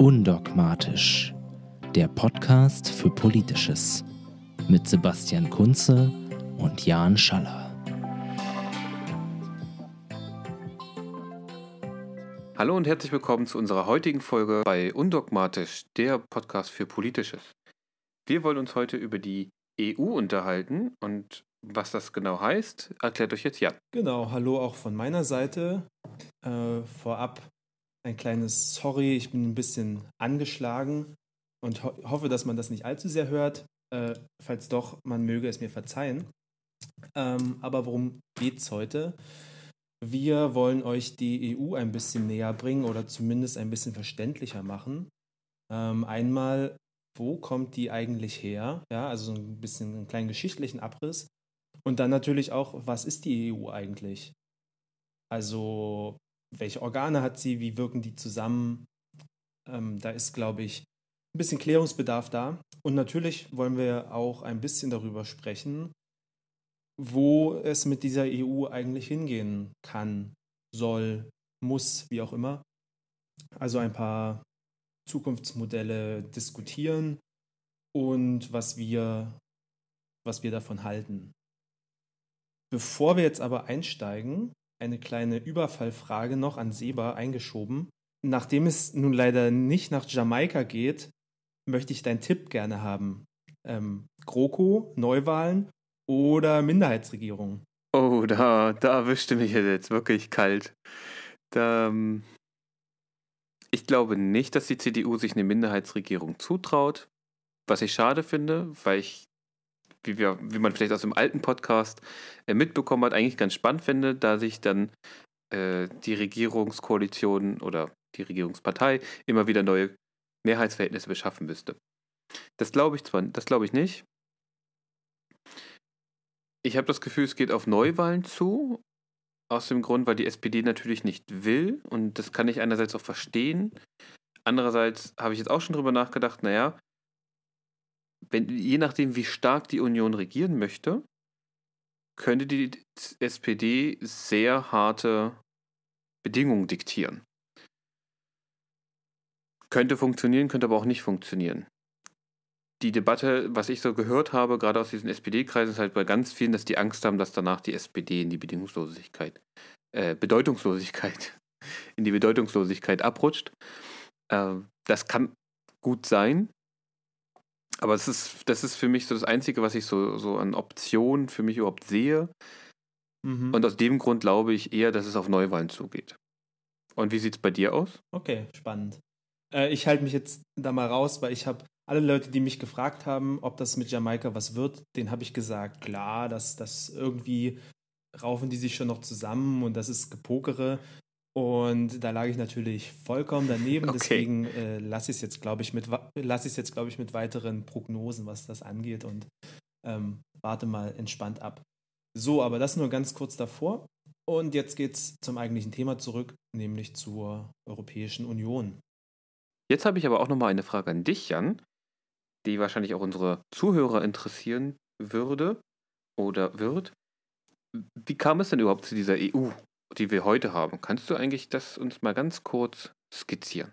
Undogmatisch, der Podcast für Politisches mit Sebastian Kunze und Jan Schaller. Hallo und herzlich willkommen zu unserer heutigen Folge bei Undogmatisch, der Podcast für Politisches. Wir wollen uns heute über die EU unterhalten und was das genau heißt, erklärt euch jetzt Jan. Genau, hallo auch von meiner Seite. Äh, vorab ein kleines Sorry, ich bin ein bisschen angeschlagen und ho hoffe, dass man das nicht allzu sehr hört. Äh, falls doch, man möge es mir verzeihen. Ähm, aber worum geht es heute? Wir wollen euch die EU ein bisschen näher bringen oder zumindest ein bisschen verständlicher machen. Ähm, einmal, wo kommt die eigentlich her? Ja, also so ein bisschen einen kleinen geschichtlichen Abriss. Und dann natürlich auch, was ist die EU eigentlich? Also, welche Organe hat sie, wie wirken die zusammen? Ähm, da ist, glaube ich, ein bisschen Klärungsbedarf da. Und natürlich wollen wir auch ein bisschen darüber sprechen, wo es mit dieser EU eigentlich hingehen kann, soll, muss, wie auch immer. Also ein paar Zukunftsmodelle diskutieren und was wir, was wir davon halten. Bevor wir jetzt aber einsteigen, eine kleine Überfallfrage noch an Seba eingeschoben. Nachdem es nun leider nicht nach Jamaika geht, möchte ich deinen Tipp gerne haben. Ähm, GroKo, Neuwahlen oder Minderheitsregierung? Oh, da, da erwischte mich jetzt wirklich kalt. Da, ähm, ich glaube nicht, dass die CDU sich eine Minderheitsregierung zutraut. Was ich schade finde, weil ich wie, wir, wie man vielleicht aus dem alten Podcast äh, mitbekommen hat, eigentlich ganz spannend finde, da sich dann äh, die Regierungskoalition oder die Regierungspartei immer wieder neue Mehrheitsverhältnisse beschaffen müsste. Das glaube ich zwar, das glaube ich nicht. Ich habe das Gefühl, es geht auf Neuwahlen zu. Aus dem Grund, weil die SPD natürlich nicht will. Und das kann ich einerseits auch verstehen. Andererseits habe ich jetzt auch schon drüber nachgedacht, naja, wenn, je nachdem, wie stark die Union regieren möchte, könnte die SPD sehr harte Bedingungen diktieren. Könnte funktionieren, könnte aber auch nicht funktionieren. Die Debatte, was ich so gehört habe, gerade aus diesen SPD-Kreisen, ist halt bei ganz vielen, dass die Angst haben, dass danach die SPD in die Bedingungslosigkeit, äh, Bedeutungslosigkeit, in die Bedeutungslosigkeit abrutscht. Äh, das kann gut sein, aber es ist, das ist für mich so das Einzige, was ich so, so an Optionen für mich überhaupt sehe. Mhm. Und aus dem Grund glaube ich eher, dass es auf Neuwahlen zugeht. Und wie sieht es bei dir aus? Okay, spannend. Äh, ich halte mich jetzt da mal raus, weil ich habe alle Leute, die mich gefragt haben, ob das mit Jamaika was wird, denen habe ich gesagt, klar, dass das irgendwie raufen die sich schon noch zusammen und das ist Gepokere. Und da lag ich natürlich vollkommen daneben. Okay. Deswegen äh, lasse ich es jetzt, glaube ich, mit lasse ich jetzt, glaube ich, mit weiteren Prognosen, was das angeht und ähm, warte mal entspannt ab. So, aber das nur ganz kurz davor. Und jetzt geht es zum eigentlichen Thema zurück, nämlich zur Europäischen Union. Jetzt habe ich aber auch noch mal eine Frage an dich, Jan, die wahrscheinlich auch unsere Zuhörer interessieren würde oder wird. Wie kam es denn überhaupt zu dieser EU? Die wir heute haben. Kannst du eigentlich das uns mal ganz kurz skizzieren?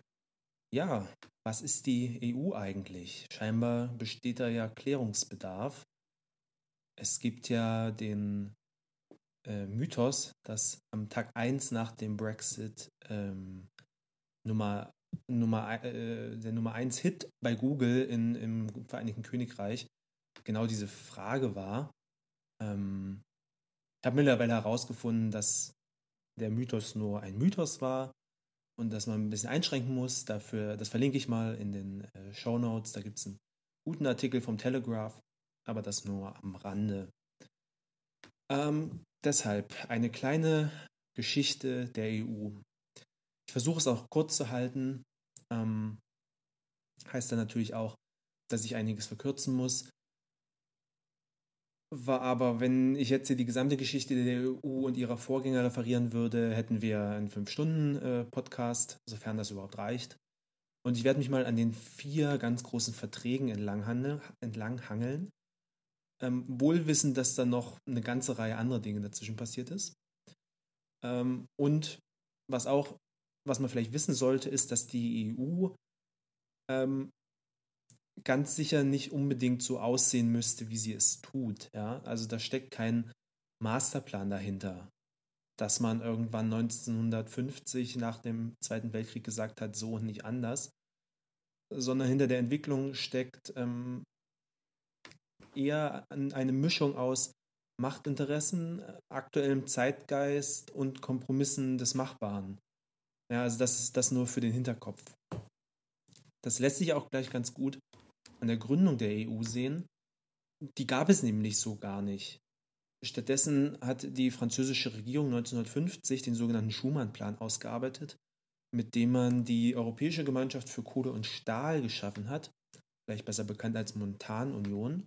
Ja, was ist die EU eigentlich? Scheinbar besteht da ja Klärungsbedarf. Es gibt ja den äh, Mythos, dass am Tag 1 nach dem Brexit ähm, Nummer, Nummer, äh, der Nummer 1 Hit bei Google in, im Vereinigten Königreich genau diese Frage war. Ähm, ich habe mittlerweile herausgefunden, dass der Mythos nur ein Mythos war und dass man ein bisschen einschränken muss. Dafür, das verlinke ich mal in den äh, Show Notes. Da gibt es einen guten Artikel vom Telegraph, aber das nur am Rande. Ähm, deshalb eine kleine Geschichte der EU. Ich versuche es auch kurz zu halten. Ähm, heißt dann natürlich auch, dass ich einiges verkürzen muss. War aber, wenn ich jetzt hier die gesamte Geschichte der EU und ihrer Vorgänger referieren würde, hätten wir einen Fünf-Stunden-Podcast, sofern das überhaupt reicht. Und ich werde mich mal an den vier ganz großen Verträgen entlanghangeln, ähm, wohl wissend, dass da noch eine ganze Reihe anderer Dinge dazwischen passiert ist. Ähm, und was auch, was man vielleicht wissen sollte, ist, dass die EU ähm, ganz sicher nicht unbedingt so aussehen müsste, wie sie es tut. Ja? Also da steckt kein Masterplan dahinter, dass man irgendwann 1950 nach dem Zweiten Weltkrieg gesagt hat, so und nicht anders, sondern hinter der Entwicklung steckt ähm, eher eine Mischung aus Machtinteressen, aktuellem Zeitgeist und Kompromissen des Machbaren. Ja, also das ist das nur für den Hinterkopf. Das lässt sich auch gleich ganz gut an der Gründung der EU sehen. Die gab es nämlich so gar nicht. Stattdessen hat die französische Regierung 1950 den sogenannten Schumann-Plan ausgearbeitet, mit dem man die Europäische Gemeinschaft für Kohle und Stahl geschaffen hat, vielleicht besser bekannt als Montanunion.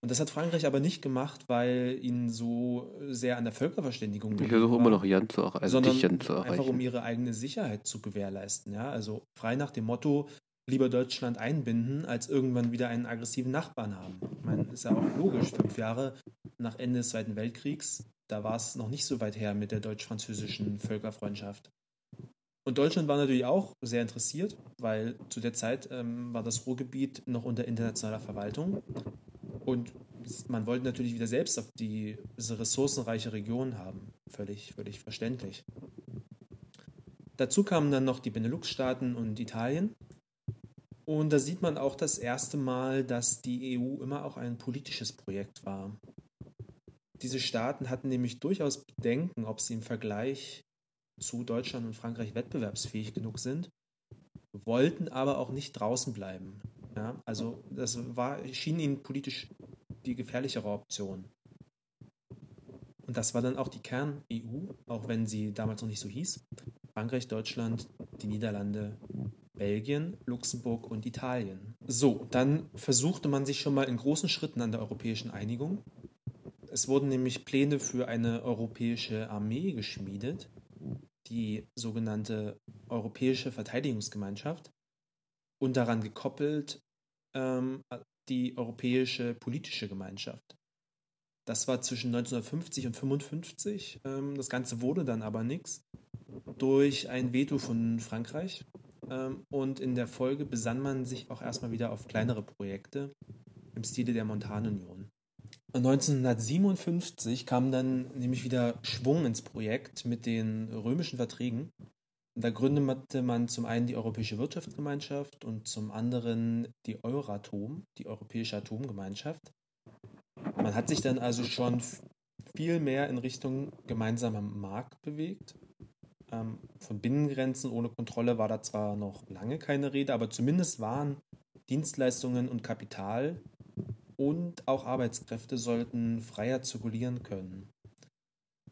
Und das hat Frankreich aber nicht gemacht, weil ihnen so sehr an der Völkerverständigung Ich versuche immer noch Jan zu, also sondern Jan zu erreichen. einfach um ihre eigene Sicherheit zu gewährleisten. Ja? Also frei nach dem Motto, lieber Deutschland einbinden, als irgendwann wieder einen aggressiven Nachbarn haben. Ich meine, ist ja auch logisch, fünf Jahre nach Ende des Zweiten Weltkriegs, da war es noch nicht so weit her mit der deutsch-französischen Völkerfreundschaft. Und Deutschland war natürlich auch sehr interessiert, weil zu der Zeit ähm, war das Ruhrgebiet noch unter internationaler Verwaltung. Und man wollte natürlich wieder selbst auf die, diese ressourcenreiche Region haben. Völlig, völlig verständlich. Dazu kamen dann noch die Benelux-Staaten und Italien. Und da sieht man auch das erste Mal, dass die EU immer auch ein politisches Projekt war. Diese Staaten hatten nämlich durchaus Bedenken, ob sie im Vergleich zu Deutschland und Frankreich wettbewerbsfähig genug sind, wollten aber auch nicht draußen bleiben. Ja, also das war, schien ihnen politisch die gefährlichere Option. Und das war dann auch die Kern-EU, auch wenn sie damals noch nicht so hieß. Frankreich, Deutschland, die Niederlande, Belgien, Luxemburg und Italien. So, dann versuchte man sich schon mal in großen Schritten an der europäischen Einigung. Es wurden nämlich Pläne für eine europäische Armee geschmiedet, die sogenannte Europäische Verteidigungsgemeinschaft, und daran gekoppelt ähm, die Europäische Politische Gemeinschaft. Das war zwischen 1950 und 1955. Ähm, das Ganze wurde dann aber nichts durch ein Veto von Frankreich. Ähm, und in der Folge besann man sich auch erstmal wieder auf kleinere Projekte im Stile der Montanunion. 1957 kam dann nämlich wieder Schwung ins Projekt mit den römischen Verträgen. Da gründete man zum einen die Europäische Wirtschaftsgemeinschaft und zum anderen die Euratom, die Europäische Atomgemeinschaft. Man hat sich dann also schon viel mehr in Richtung gemeinsamer Markt bewegt. Ähm, von Binnengrenzen ohne Kontrolle war da zwar noch lange keine Rede, aber zumindest waren Dienstleistungen und Kapital und auch Arbeitskräfte sollten freier zirkulieren können.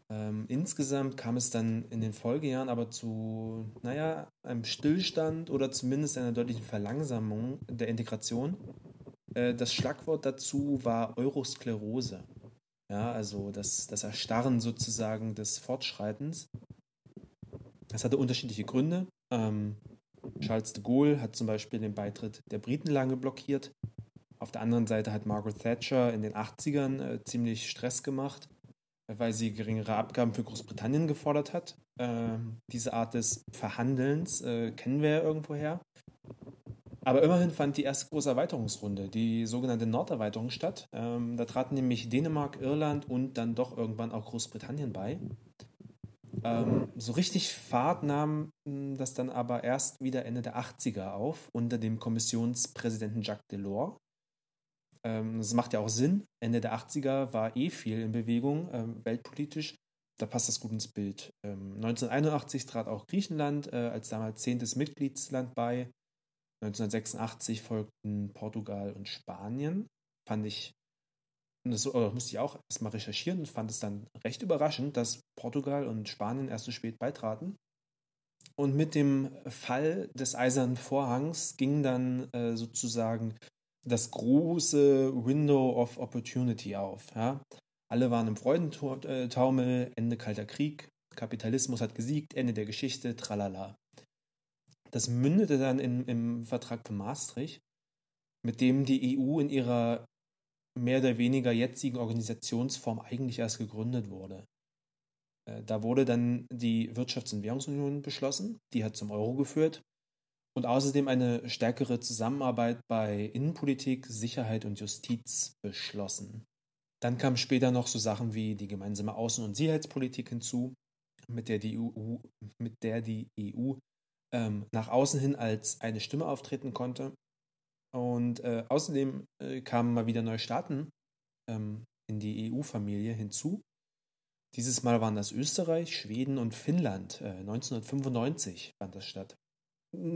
Ähm, insgesamt kam es dann in den Folgejahren aber zu, naja, einem Stillstand oder zumindest einer deutlichen Verlangsamung der Integration. Äh, das Schlagwort dazu war Eurosklerose. Ja, also das, das Erstarren sozusagen des Fortschreitens. Das hatte unterschiedliche Gründe. Ähm, Charles de Gaulle hat zum Beispiel den Beitritt der Briten lange blockiert. Auf der anderen Seite hat Margaret Thatcher in den 80ern äh, ziemlich Stress gemacht, weil sie geringere Abgaben für Großbritannien gefordert hat. Äh, diese Art des Verhandelns äh, kennen wir ja irgendwoher. Aber immerhin fand die erste große Erweiterungsrunde, die sogenannte Norderweiterung, statt. Ähm, da traten nämlich Dänemark, Irland und dann doch irgendwann auch Großbritannien bei. Ähm, so richtig Fahrt nahm hm, das dann aber erst wieder Ende der 80er auf, unter dem Kommissionspräsidenten Jacques Delors. Ähm, das macht ja auch Sinn. Ende der 80er war eh viel in Bewegung, ähm, weltpolitisch. Da passt das gut ins Bild. Ähm, 1981 trat auch Griechenland äh, als damals zehntes Mitgliedsland bei. 1986 folgten Portugal und Spanien. Fand ich und das äh, musste ich auch erstmal recherchieren und fand es dann recht überraschend, dass Portugal und Spanien erst so spät beitraten. Und mit dem Fall des Eisernen Vorhangs ging dann äh, sozusagen das große Window of Opportunity auf. Ja? Alle waren im Freudentaumel, Ende Kalter Krieg, Kapitalismus hat gesiegt, Ende der Geschichte, tralala. Das mündete dann in, im Vertrag von Maastricht, mit dem die EU in ihrer mehr oder weniger jetzigen Organisationsform eigentlich erst gegründet wurde. Äh, da wurde dann die Wirtschafts- und Währungsunion beschlossen, die hat zum Euro geführt. und außerdem eine stärkere Zusammenarbeit bei Innenpolitik, Sicherheit und Justiz beschlossen. Dann kamen später noch so Sachen wie die gemeinsame Außen- und Sicherheitspolitik hinzu, mit der die EU, der die EU ähm, nach außen hin als eine Stimme auftreten konnte. Und äh, außerdem äh, kamen mal wieder neue Staaten ähm, in die EU-Familie hinzu. Dieses Mal waren das Österreich, Schweden und Finnland. Äh, 1995 fand das statt.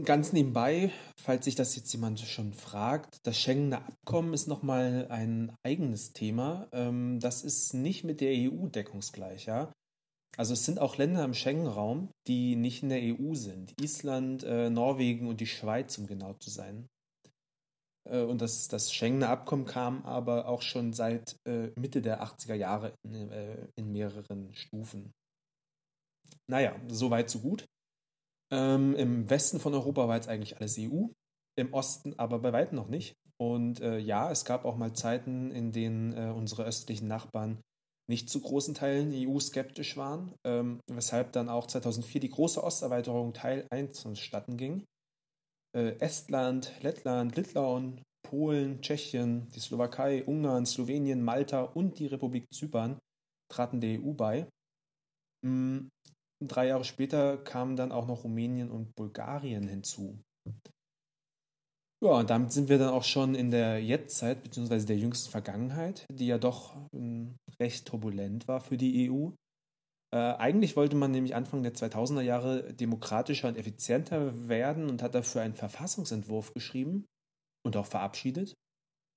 Ganz nebenbei, falls sich das jetzt jemand schon fragt, das Schengener Abkommen ist nochmal ein eigenes Thema. Ähm, das ist nicht mit der EU deckungsgleich, ja. Also es sind auch Länder im Schengen-Raum, die nicht in der EU sind. Island, äh, Norwegen und die Schweiz, um genau zu sein. Äh, und das, das Schengener Abkommen kam aber auch schon seit äh, Mitte der 80er Jahre in, äh, in mehreren Stufen. Naja, so weit, so gut. Ähm, Im Westen von Europa war jetzt eigentlich alles EU, im Osten aber bei weitem noch nicht. Und äh, ja, es gab auch mal Zeiten, in denen äh, unsere östlichen Nachbarn nicht zu großen Teilen EU-skeptisch waren, ähm, weshalb dann auch 2004 die große Osterweiterung Teil 1 vonstatten ging. Äh, Estland, Lettland, Litauen, Polen, Tschechien, die Slowakei, Ungarn, Slowenien, Malta und die Republik Zypern traten der EU bei. Mm, drei Jahre später kamen dann auch noch Rumänien und Bulgarien hinzu. Ja, und damit sind wir dann auch schon in der Jetztzeit, beziehungsweise der jüngsten Vergangenheit, die ja doch ähm, recht turbulent war für die EU. Äh, eigentlich wollte man nämlich Anfang der 2000er Jahre demokratischer und effizienter werden und hat dafür einen Verfassungsentwurf geschrieben und auch verabschiedet.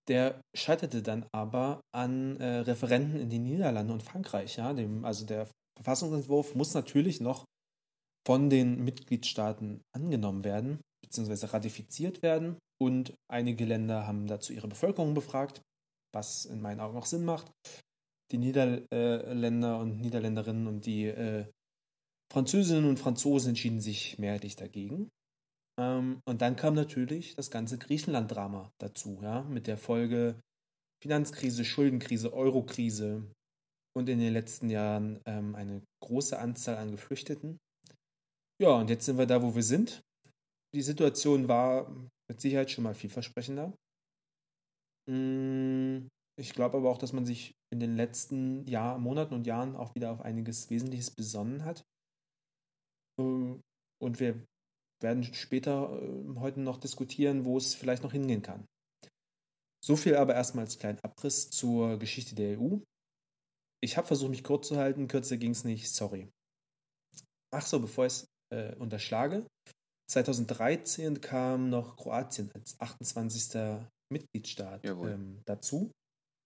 Der scheiterte dann aber an äh, Referenten in den Niederlanden und Frankreich. Ja? Dem, also der Verfassungsentwurf muss natürlich noch von den Mitgliedstaaten angenommen werden, beziehungsweise ratifiziert werden. Und einige Länder haben dazu ihre Bevölkerung befragt, was in meinen Augen auch Sinn macht. Die Niederländer und Niederländerinnen und die äh, Französinnen und Franzosen entschieden sich mehrheitlich dagegen. Ähm, und dann kam natürlich das ganze Griechenland-Drama dazu, ja, mit der Folge Finanzkrise, Schuldenkrise, Eurokrise und in den letzten Jahren ähm, eine große Anzahl an Geflüchteten. Ja, und jetzt sind wir da, wo wir sind. Die Situation war mit Sicherheit schon mal vielversprechender. Mm, ich glaube aber auch, dass man sich in den letzten Jahr, Monaten und Jahren auch wieder auf einiges Wesentliches besonnen hat. Ähm, und wir werden später äh, heute noch diskutieren, wo es vielleicht noch hingehen kann. So viel aber erstmal als kleinen Abriss zur Geschichte der EU. Ich habe versucht, mich kurz zu halten, kürzer ging es nicht, sorry. Ach so, bevor ich es äh, unterschlage. 2013 kam noch Kroatien als 28. Mitgliedstaat ähm, dazu.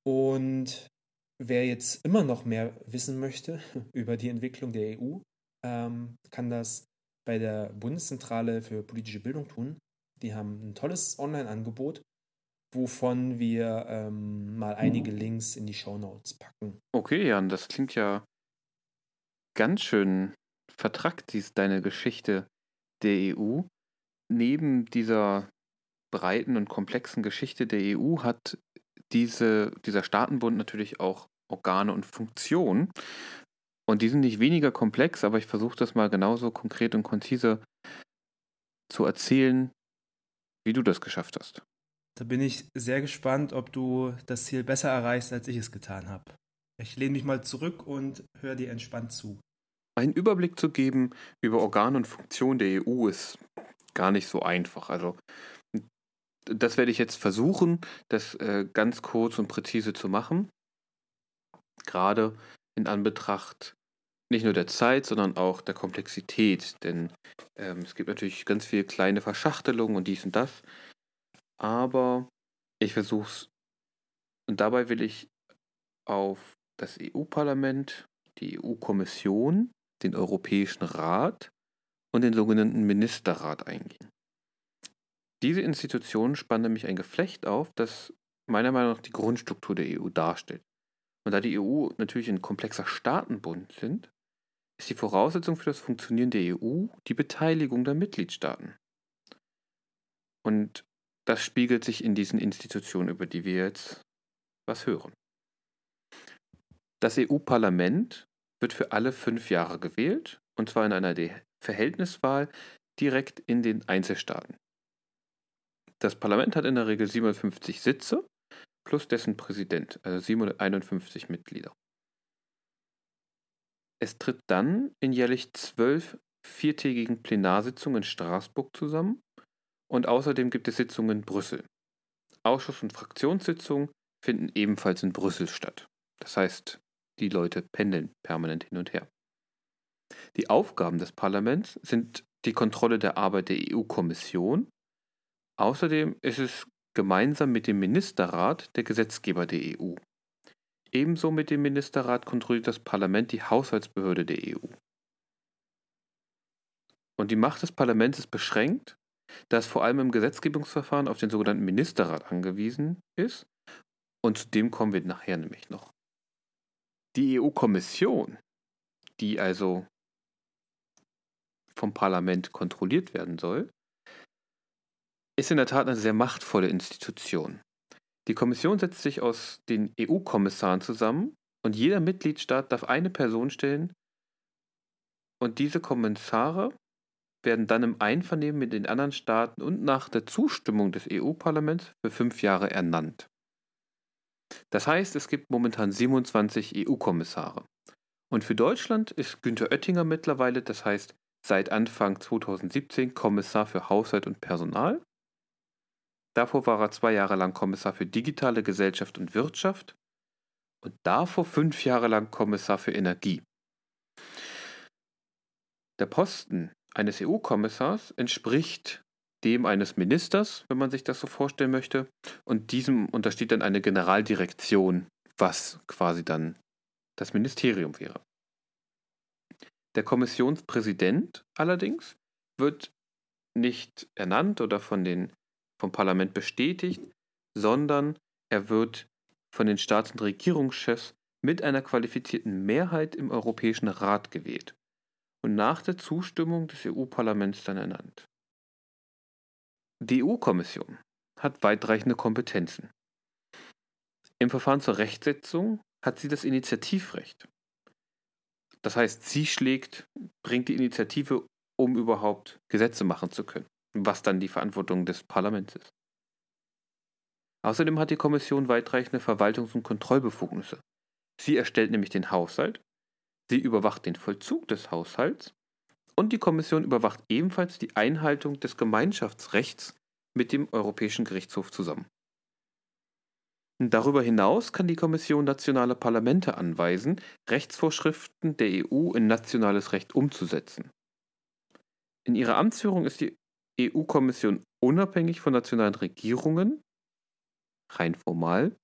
Und wer jetzt immer noch mehr wissen möchte über die Entwicklung der EU, ähm, kann das bei der Bundeszentrale für politische Bildung tun. Die haben ein tolles Online-Angebot, wovon wir ähm, mal einige Links in die Show Notes packen. Okay, Jan, das klingt ja ganz schön vertrackt, dies, deine Geschichte der EU. Neben dieser breiten und komplexen Geschichte der EU hat diese, dieser Staatenbund natürlich auch Organe und Funktionen. Und die sind nicht weniger komplex, aber ich versuche das mal genauso konkret und konzise zu erzählen, wie du das geschafft hast. Da bin ich sehr gespannt, ob du das Ziel besser erreichst, als ich es getan habe. Ich lehne mich mal zurück und höre dir entspannt zu. Einen Überblick zu geben über Organe und Funktionen der EU ist gar nicht so einfach. Also das werde ich jetzt versuchen, das äh, ganz kurz und präzise zu machen. Gerade in Anbetracht nicht nur der Zeit, sondern auch der Komplexität. Denn ähm, es gibt natürlich ganz viele kleine Verschachtelungen und dies und das. Aber ich versuche es. Und dabei will ich auf das EU-Parlament, die EU-Kommission, den Europäischen Rat und den sogenannten Ministerrat eingehen. Diese Institutionen spannen nämlich ein Geflecht auf, das meiner Meinung nach die Grundstruktur der EU darstellt. Und da die EU natürlich ein komplexer Staatenbund sind, ist die Voraussetzung für das Funktionieren der EU die Beteiligung der Mitgliedstaaten. Und das spiegelt sich in diesen Institutionen, über die wir jetzt was hören. Das EU-Parlament wird für alle fünf Jahre gewählt, und zwar in einer Verhältniswahl direkt in den Einzelstaaten. Das Parlament hat in der Regel 750 Sitze plus dessen Präsident, also 751 Mitglieder. Es tritt dann in jährlich zwölf viertägigen Plenarsitzungen in Straßburg zusammen und außerdem gibt es Sitzungen in Brüssel. Ausschuss- und Fraktionssitzungen finden ebenfalls in Brüssel statt. Das heißt, die Leute pendeln permanent hin und her. Die Aufgaben des Parlaments sind die Kontrolle der Arbeit der EU-Kommission. Außerdem ist es gemeinsam mit dem Ministerrat der Gesetzgeber der EU. Ebenso mit dem Ministerrat kontrolliert das Parlament die Haushaltsbehörde der EU. Und die Macht des Parlaments ist beschränkt, da es vor allem im Gesetzgebungsverfahren auf den sogenannten Ministerrat angewiesen ist. Und zu dem kommen wir nachher nämlich noch. Die EU-Kommission, die also vom Parlament kontrolliert werden soll, ist in der Tat eine sehr machtvolle Institution. Die Kommission setzt sich aus den EU-Kommissaren zusammen und jeder Mitgliedstaat darf eine Person stellen und diese Kommissare werden dann im Einvernehmen mit den anderen Staaten und nach der Zustimmung des EU-Parlaments für fünf Jahre ernannt. Das heißt, es gibt momentan 27 EU-Kommissare. Und für Deutschland ist Günther Oettinger mittlerweile, das heißt seit Anfang 2017, Kommissar für Haushalt und Personal. Davor war er zwei Jahre lang Kommissar für digitale Gesellschaft und Wirtschaft und davor fünf Jahre lang Kommissar für Energie. Der Posten eines EU-Kommissars entspricht dem eines Ministers, wenn man sich das so vorstellen möchte. Und diesem untersteht dann eine Generaldirektion, was quasi dann das Ministerium wäre. Der Kommissionspräsident allerdings wird nicht ernannt oder von den, vom Parlament bestätigt, sondern er wird von den Staats- und Regierungschefs mit einer qualifizierten Mehrheit im Europäischen Rat gewählt und nach der Zustimmung des EU-Parlaments dann ernannt. Die EU-Kommission hat weitreichende Kompetenzen. Im Verfahren zur Rechtsetzung hat sie das Initiativrecht. Das heißt, sie schlägt, bringt die Initiative, um überhaupt Gesetze machen zu können, was dann die Verantwortung des Parlaments ist. Außerdem hat die Kommission weitreichende Verwaltungs- und Kontrollbefugnisse. Sie erstellt nämlich den Haushalt Sie überwacht den Vollzug des Haushalts und die Kommission überwacht ebenfalls die Einhaltung des Gemeinschaftsrechts mit dem Europäischen Gerichtshof zusammen. Darüber hinaus kann die Kommission nationale Parlamente anweisen, Rechtsvorschriften der EU in nationales Recht umzusetzen. In ihrer Amtsführung ist die EU-Kommission unabhängig von nationalen Regierungen, rein formal,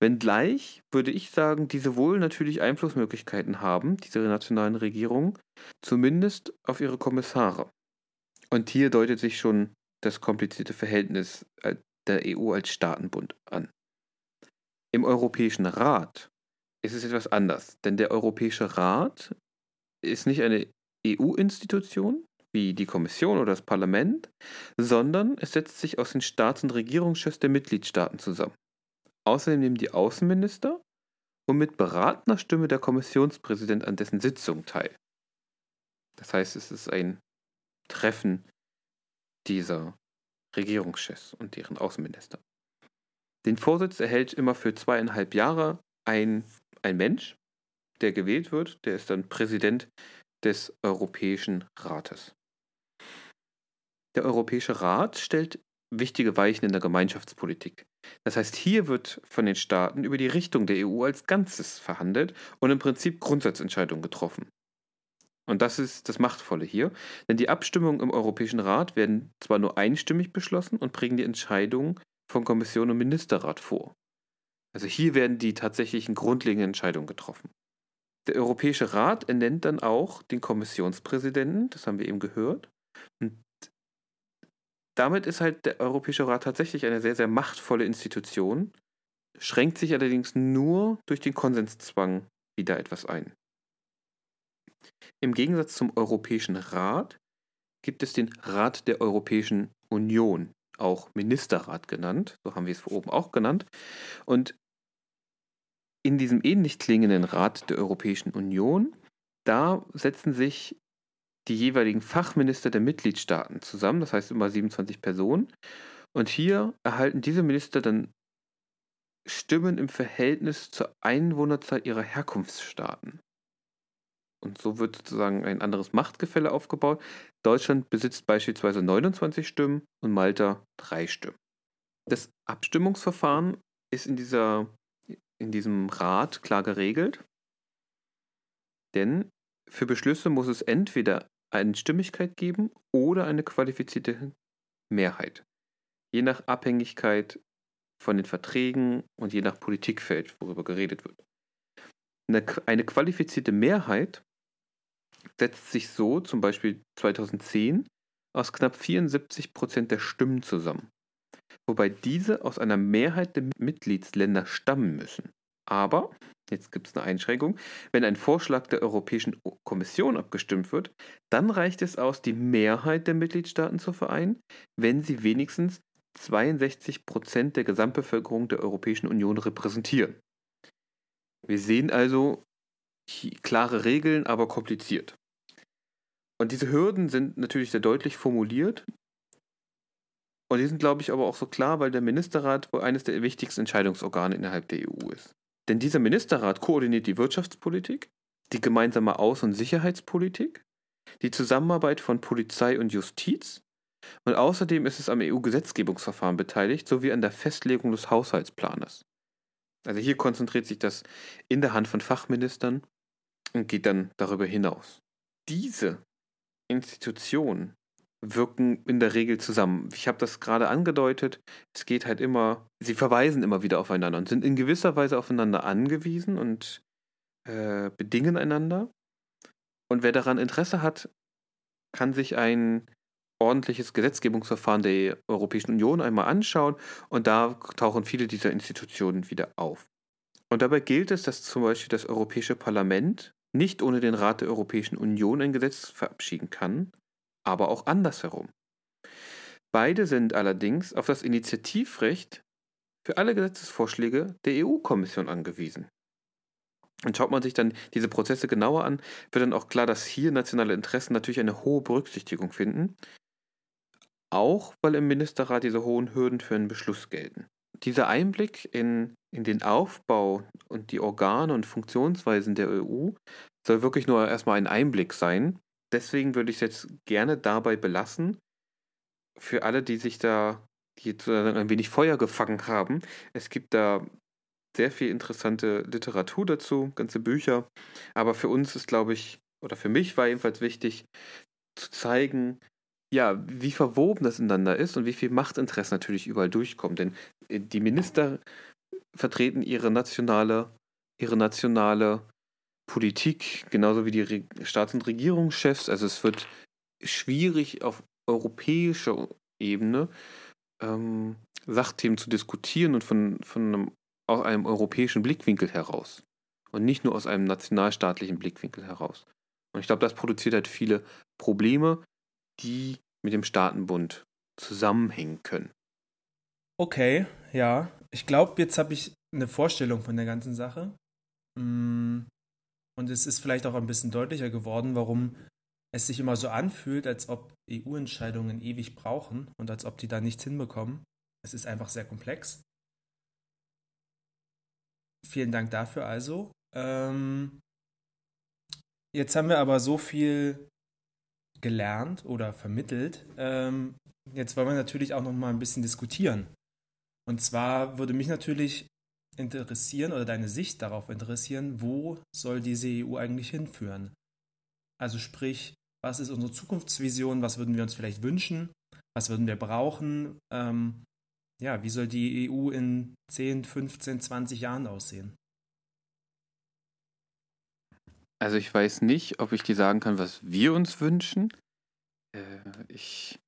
Wenngleich würde ich sagen, diese wohl natürlich Einflussmöglichkeiten haben, diese nationalen Regierungen, zumindest auf ihre Kommissare. Und hier deutet sich schon das komplizierte Verhältnis äh, der EU als Staatenbund an. Im Europäischen Rat ist es etwas anders, denn der Europäische Rat ist nicht eine EU-Institution wie die Kommission oder das Parlament, sondern es setzt sich aus den Staats- und Regierungschefs der Mitgliedstaaten zusammen. Außerdem nehmen die Außenminister und mit beratender Stimme der Kommissionspräsident an dessen Sitzung teil. Das heißt, es ist ein Treffen dieser Regierungschefs und deren Außenminister. Den Vorsitz erhält immer für zweieinhalb Jahre ein, ein Mensch, der gewählt wird. Der ist dann Präsident des Europäischen Rates. Der Europäische Rat stellt wichtige Weichen in der Gemeinschaftspolitik. Das heißt, hier wird von den Staaten über die Richtung der EU als Ganzes verhandelt und im Prinzip Grundsatzentscheidungen getroffen. Und das ist das Machtvolle hier, denn die Abstimmungen im Europäischen Rat werden zwar nur einstimmig beschlossen und prägen die Entscheidungen von Kommission und Ministerrat vor. Also hier werden die tatsächlichen grundlegenden Entscheidungen getroffen. Der Europäische Rat ernennt dann auch den Kommissionspräsidenten, das haben wir eben gehört. Und damit ist halt der Europäische Rat tatsächlich eine sehr, sehr machtvolle Institution, schränkt sich allerdings nur durch den Konsenszwang wieder etwas ein. Im Gegensatz zum Europäischen Rat gibt es den Rat der Europäischen Union, auch Ministerrat genannt, so haben wir es vor oben auch genannt. Und in diesem ähnlich klingenden Rat der Europäischen Union, da setzen sich die jeweiligen Fachminister der Mitgliedstaaten zusammen, das heißt immer 27 Personen. Und hier erhalten diese Minister dann Stimmen im Verhältnis zur Einwohnerzahl ihrer Herkunftsstaaten. Und so wird sozusagen ein anderes Machtgefälle aufgebaut. Deutschland besitzt beispielsweise 29 Stimmen und Malta drei Stimmen. Das Abstimmungsverfahren ist in, dieser, in diesem Rat klar geregelt, denn für Beschlüsse muss es entweder eine Stimmigkeit geben oder eine qualifizierte Mehrheit, je nach Abhängigkeit von den Verträgen und je nach Politikfeld, worüber geredet wird. Eine, eine qualifizierte Mehrheit setzt sich so zum Beispiel 2010 aus knapp 74 Prozent der Stimmen zusammen, wobei diese aus einer Mehrheit der Mitgliedsländer stammen müssen. Aber, jetzt gibt es eine Einschränkung, wenn ein Vorschlag der Europäischen Kommission abgestimmt wird, dann reicht es aus, die Mehrheit der Mitgliedstaaten zu vereinen, wenn sie wenigstens 62 Prozent der Gesamtbevölkerung der Europäischen Union repräsentieren. Wir sehen also klare Regeln, aber kompliziert. Und diese Hürden sind natürlich sehr deutlich formuliert. Und die sind, glaube ich, aber auch so klar, weil der Ministerrat wohl eines der wichtigsten Entscheidungsorgane innerhalb der EU ist. Denn dieser Ministerrat koordiniert die Wirtschaftspolitik, die gemeinsame Außen- und Sicherheitspolitik, die Zusammenarbeit von Polizei und Justiz und außerdem ist es am EU-Gesetzgebungsverfahren beteiligt sowie an der Festlegung des Haushaltsplanes. Also hier konzentriert sich das in der Hand von Fachministern und geht dann darüber hinaus. Diese Institutionen wirken in der Regel zusammen. Ich habe das gerade angedeutet, es geht halt immer, sie verweisen immer wieder aufeinander und sind in gewisser Weise aufeinander angewiesen und äh, bedingen einander. Und wer daran Interesse hat, kann sich ein ordentliches Gesetzgebungsverfahren der Europäischen Union einmal anschauen und da tauchen viele dieser Institutionen wieder auf. Und dabei gilt es, dass zum Beispiel das Europäische Parlament nicht ohne den Rat der Europäischen Union ein Gesetz verabschieden kann, aber auch andersherum. Beide sind allerdings auf das Initiativrecht für alle Gesetzesvorschläge der EU-Kommission angewiesen. Und schaut man sich dann diese Prozesse genauer an, wird dann auch klar, dass hier nationale Interessen natürlich eine hohe Berücksichtigung finden, auch weil im Ministerrat diese hohen Hürden für einen Beschluss gelten. Dieser Einblick in, in den Aufbau und die Organe und Funktionsweisen der EU soll wirklich nur erstmal ein Einblick sein. Deswegen würde ich es jetzt gerne dabei belassen. Für alle, die sich da die ein wenig Feuer gefangen haben. Es gibt da sehr viel interessante Literatur dazu, ganze Bücher. Aber für uns ist, glaube ich, oder für mich war jedenfalls wichtig, zu zeigen, ja, wie verwoben das ineinander ist und wie viel Machtinteresse natürlich überall durchkommt. Denn äh, die Minister vertreten ihre nationale, ihre nationale Politik, genauso wie die Re Staats- und Regierungschefs. Also es wird schwierig auf europäischer Ebene ähm, Sachthemen zu diskutieren und von, von einem, aus einem europäischen Blickwinkel heraus. Und nicht nur aus einem nationalstaatlichen Blickwinkel heraus. Und ich glaube, das produziert halt viele Probleme, die mit dem Staatenbund zusammenhängen können. Okay, ja. Ich glaube, jetzt habe ich eine Vorstellung von der ganzen Sache. Mm, und es ist vielleicht auch ein bisschen deutlicher geworden, warum es sich immer so anfühlt, als ob EU-Entscheidungen ewig brauchen und als ob die da nichts hinbekommen. Es ist einfach sehr komplex. Vielen Dank dafür also. Ähm, jetzt haben wir aber so viel gelernt oder vermittelt. Ähm, jetzt wollen wir natürlich auch noch mal ein bisschen diskutieren. Und zwar würde mich natürlich interessieren oder deine Sicht darauf interessieren, wo soll diese EU eigentlich hinführen? Also sprich, was ist unsere Zukunftsvision? Was würden wir uns vielleicht wünschen? Was würden wir brauchen? Ähm, ja, wie soll die EU in 10, 15, 20 Jahren aussehen? Also ich weiß nicht, ob ich dir sagen kann, was wir uns wünschen. Äh, ich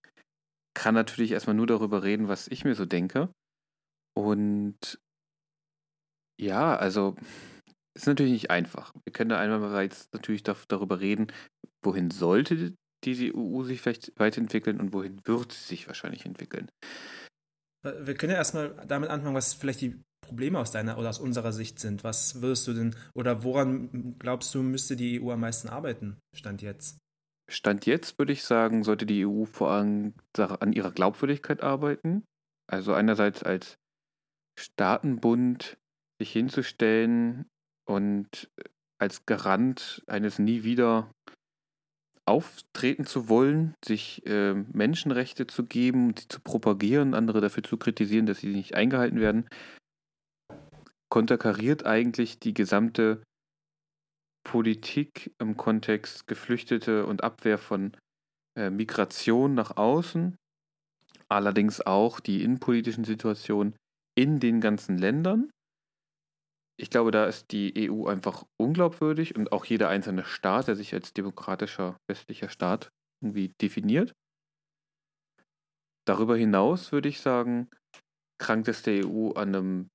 kann natürlich erstmal nur darüber reden, was ich mir so denke. Und ja, also ist natürlich nicht einfach. Wir können da einmal jetzt natürlich darüber reden, wohin sollte diese EU sich vielleicht weiterentwickeln und wohin wird sie sich wahrscheinlich entwickeln. Wir können ja erstmal damit anfangen, was vielleicht die Probleme aus deiner oder aus unserer Sicht sind. Was würdest du denn oder woran glaubst du, müsste die EU am meisten arbeiten, Stand jetzt? Stand jetzt würde ich sagen, sollte die EU vor allem an ihrer Glaubwürdigkeit arbeiten. Also einerseits als Staatenbund sich hinzustellen und als Garant eines nie wieder auftreten zu wollen, sich äh, Menschenrechte zu geben, sie zu propagieren, andere dafür zu kritisieren, dass sie nicht eingehalten werden, konterkariert eigentlich die gesamte Politik im Kontext Geflüchtete und Abwehr von äh, Migration nach außen, allerdings auch die innenpolitischen Situationen in den ganzen Ländern. Ich glaube, da ist die EU einfach unglaubwürdig und auch jeder einzelne Staat, der sich als demokratischer westlicher Staat irgendwie definiert. Darüber hinaus würde ich sagen, krankt es der EU an einem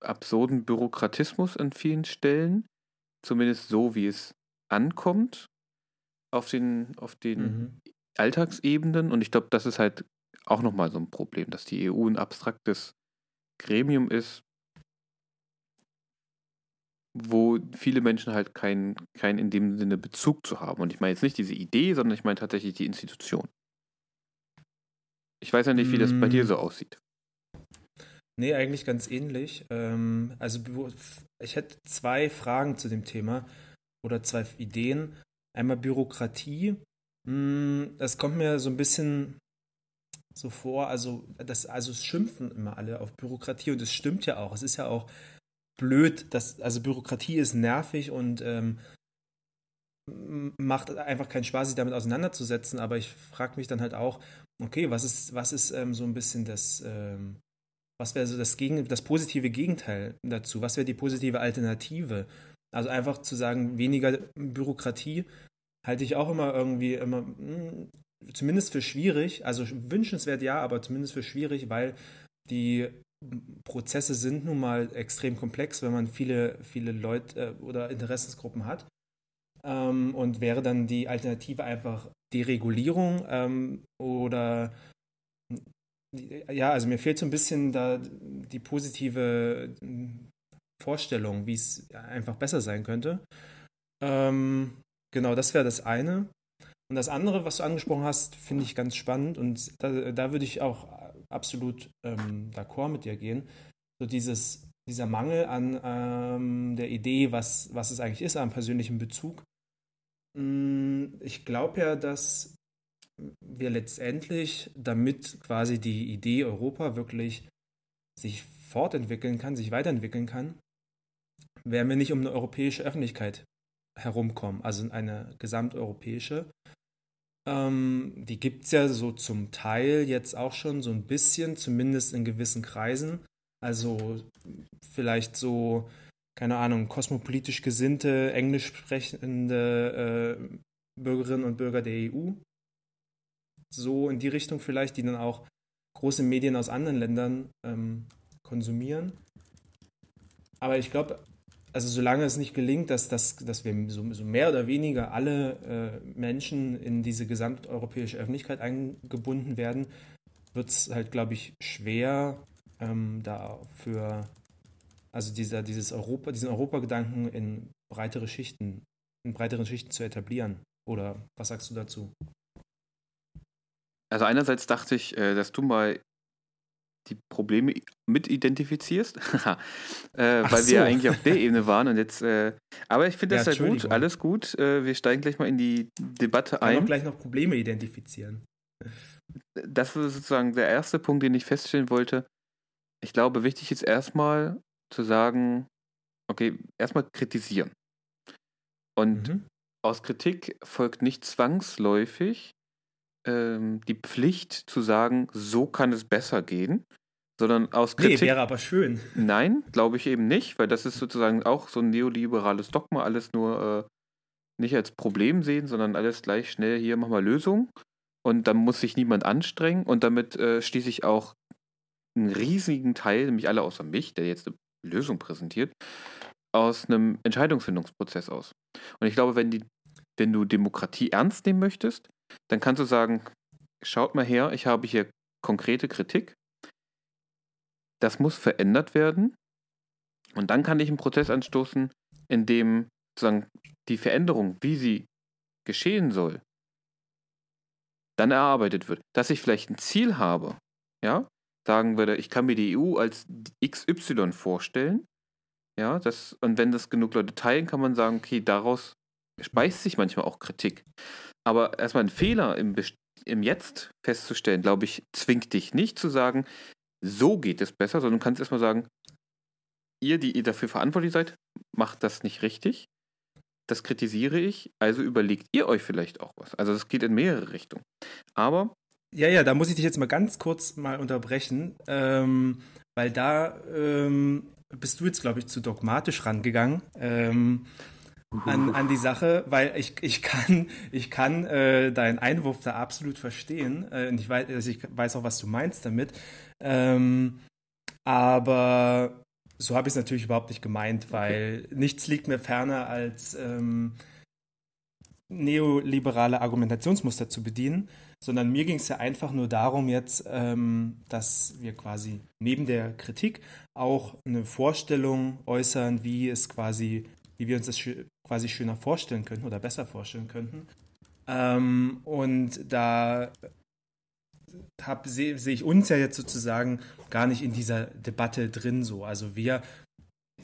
absurden Bürokratismus an vielen Stellen, zumindest so, wie es ankommt auf den, auf den mhm. Alltagsebenen. Und ich glaube, das ist halt auch nochmal so ein Problem, dass die EU ein abstraktes Gremium ist, wo viele Menschen halt keinen kein in dem Sinne Bezug zu haben. Und ich meine jetzt nicht diese Idee, sondern ich meine tatsächlich die Institution. Ich weiß ja nicht, wie das bei dir mm. so aussieht. Nee, eigentlich ganz ähnlich. Ähm, also ich hätte zwei Fragen zu dem Thema oder zwei Ideen. Einmal Bürokratie. Mm, das kommt mir so ein bisschen so vor, also das, also es schimpfen immer alle auf Bürokratie und es stimmt ja auch. Es ist ja auch blöd, dass, also Bürokratie ist nervig und ähm, macht einfach keinen Spaß, sich damit auseinanderzusetzen, aber ich frage mich dann halt auch, okay, was ist, was ist ähm, so ein bisschen das, ähm, was wäre so das, Gegen, das positive Gegenteil dazu? Was wäre die positive Alternative? Also einfach zu sagen, weniger Bürokratie halte ich auch immer irgendwie immer, mh, hm, zumindest für schwierig, also wünschenswert ja, aber zumindest für schwierig, weil die Prozesse sind nun mal extrem komplex, wenn man viele, viele Leute äh, oder Interessensgruppen hat. Ähm, und wäre dann die Alternative einfach Deregulierung ähm, oder ja, also mir fehlt so ein bisschen da die positive Vorstellung, wie es einfach besser sein könnte. Ähm, genau, das wäre das eine. Und das andere, was du angesprochen hast, finde ich ganz spannend und da, da würde ich auch absolut ähm, d'accord mit dir gehen. So dieses, dieser Mangel an ähm, der Idee, was, was es eigentlich ist, am persönlichen Bezug. Mm, ich glaube ja, dass wir letztendlich, damit quasi die Idee Europa wirklich sich fortentwickeln kann, sich weiterentwickeln kann, werden wir nicht um eine europäische Öffentlichkeit herumkommen, also eine gesamteuropäische. Ähm, die gibt es ja so zum Teil jetzt auch schon so ein bisschen, zumindest in gewissen Kreisen. Also vielleicht so, keine Ahnung, kosmopolitisch gesinnte, englisch sprechende äh, Bürgerinnen und Bürger der EU so in die Richtung vielleicht, die dann auch große Medien aus anderen Ländern ähm, konsumieren. Aber ich glaube, also solange es nicht gelingt, dass, dass, dass wir so, so mehr oder weniger alle äh, Menschen in diese gesamteuropäische Öffentlichkeit eingebunden werden, wird es halt, glaube ich, schwer, ähm, da für also dieser, dieses Europa, diesen Europagedanken in breitere Schichten, in breiteren Schichten zu etablieren. Oder was sagst du dazu? Also einerseits dachte ich, äh, dass du mal die Probleme mit identifizierst, äh, weil so. wir eigentlich auf der Ebene waren und jetzt. Äh, aber ich finde das ja, ja gut, alles gut. Äh, wir steigen gleich mal in die Debatte ein. Wir gleich noch Probleme identifizieren. Das war sozusagen der erste Punkt, den ich feststellen wollte. Ich glaube, wichtig ist erstmal zu sagen, okay, erstmal kritisieren. Und mhm. aus Kritik folgt nicht zwangsläufig ähm, die Pflicht zu sagen, so kann es besser gehen, sondern aus Kritik. Nee, wäre aber schön. Nein, glaube ich eben nicht, weil das ist sozusagen auch so ein neoliberales Dogma, alles nur äh, nicht als Problem sehen, sondern alles gleich schnell hier, mach mal Lösung. Und dann muss sich niemand anstrengen und damit äh, schließe ich auch einen riesigen Teil, nämlich alle außer mich, der jetzt eine Lösung präsentiert, aus einem Entscheidungsfindungsprozess aus. Und ich glaube, wenn, die, wenn du Demokratie ernst nehmen möchtest, dann kannst du sagen, schaut mal her, ich habe hier konkrete Kritik. Das muss verändert werden. Und dann kann ich einen Prozess anstoßen, in dem sozusagen die Veränderung, wie sie geschehen soll, dann erarbeitet wird. Dass ich vielleicht ein Ziel habe, ja, sagen würde, ich kann mir die EU als XY vorstellen. Ja, das, und wenn das genug Leute teilen, kann man sagen, okay, daraus speist sich manchmal auch Kritik. Aber erstmal einen Fehler im, im Jetzt festzustellen, glaube ich, zwingt dich nicht zu sagen, so geht es besser, sondern du kannst erstmal sagen, ihr, die ihr dafür verantwortlich seid, macht das nicht richtig. Das kritisiere ich, also überlegt ihr euch vielleicht auch was. Also es geht in mehrere Richtungen. Aber. Ja, ja, da muss ich dich jetzt mal ganz kurz mal unterbrechen, ähm, weil da ähm, bist du jetzt, glaube ich, zu dogmatisch rangegangen. Ähm, an, an die Sache, weil ich, ich kann, ich kann äh, deinen Einwurf da absolut verstehen. Äh, und ich weiß, also ich weiß auch, was du meinst damit. Ähm, aber so habe ich es natürlich überhaupt nicht gemeint, weil okay. nichts liegt mir ferner als ähm, neoliberale Argumentationsmuster zu bedienen, sondern mir ging es ja einfach nur darum jetzt, ähm, dass wir quasi neben der Kritik auch eine Vorstellung äußern, wie es quasi, wie wir uns das quasi schöner vorstellen könnten oder besser vorstellen könnten. Ähm, und da sehe seh ich uns ja jetzt sozusagen gar nicht in dieser Debatte drin so. Also wir,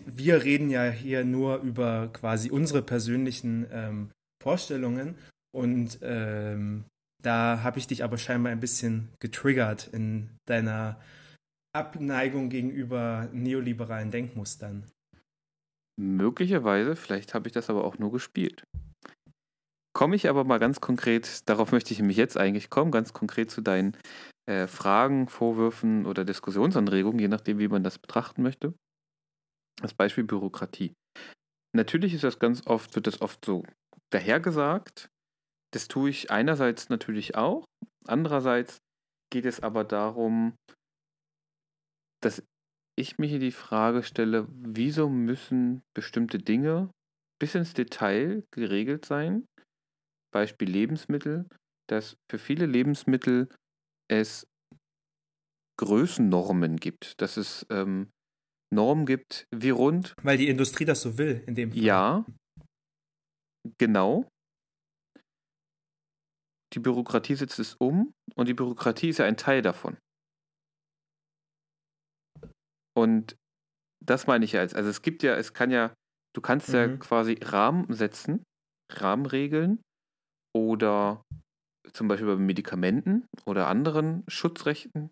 wir reden ja hier nur über quasi unsere persönlichen ähm, Vorstellungen und ähm, da habe ich dich aber scheinbar ein bisschen getriggert in deiner Abneigung gegenüber neoliberalen Denkmustern. Möglicherweise, vielleicht habe ich das aber auch nur gespielt. Komme ich aber mal ganz konkret, darauf möchte ich nämlich jetzt eigentlich kommen, ganz konkret zu deinen äh, Fragen, Vorwürfen oder Diskussionsanregungen, je nachdem, wie man das betrachten möchte. Das Beispiel Bürokratie. Natürlich ist das ganz oft, wird das oft so dahergesagt. Das tue ich einerseits natürlich auch. Andererseits geht es aber darum, dass ich mich hier die Frage stelle, wieso müssen bestimmte Dinge bis ins Detail geregelt sein? Beispiel Lebensmittel, dass für viele Lebensmittel es Größennormen gibt, dass es ähm, Normen gibt, wie rund. Weil die Industrie das so will, in dem Fall. Ja, genau. Die Bürokratie setzt es um und die Bürokratie ist ja ein Teil davon. Und das meine ich ja als, also es gibt ja, es kann ja, du kannst mhm. ja quasi Rahmen setzen, Rahmenregeln oder zum Beispiel bei Medikamenten oder anderen Schutzrechten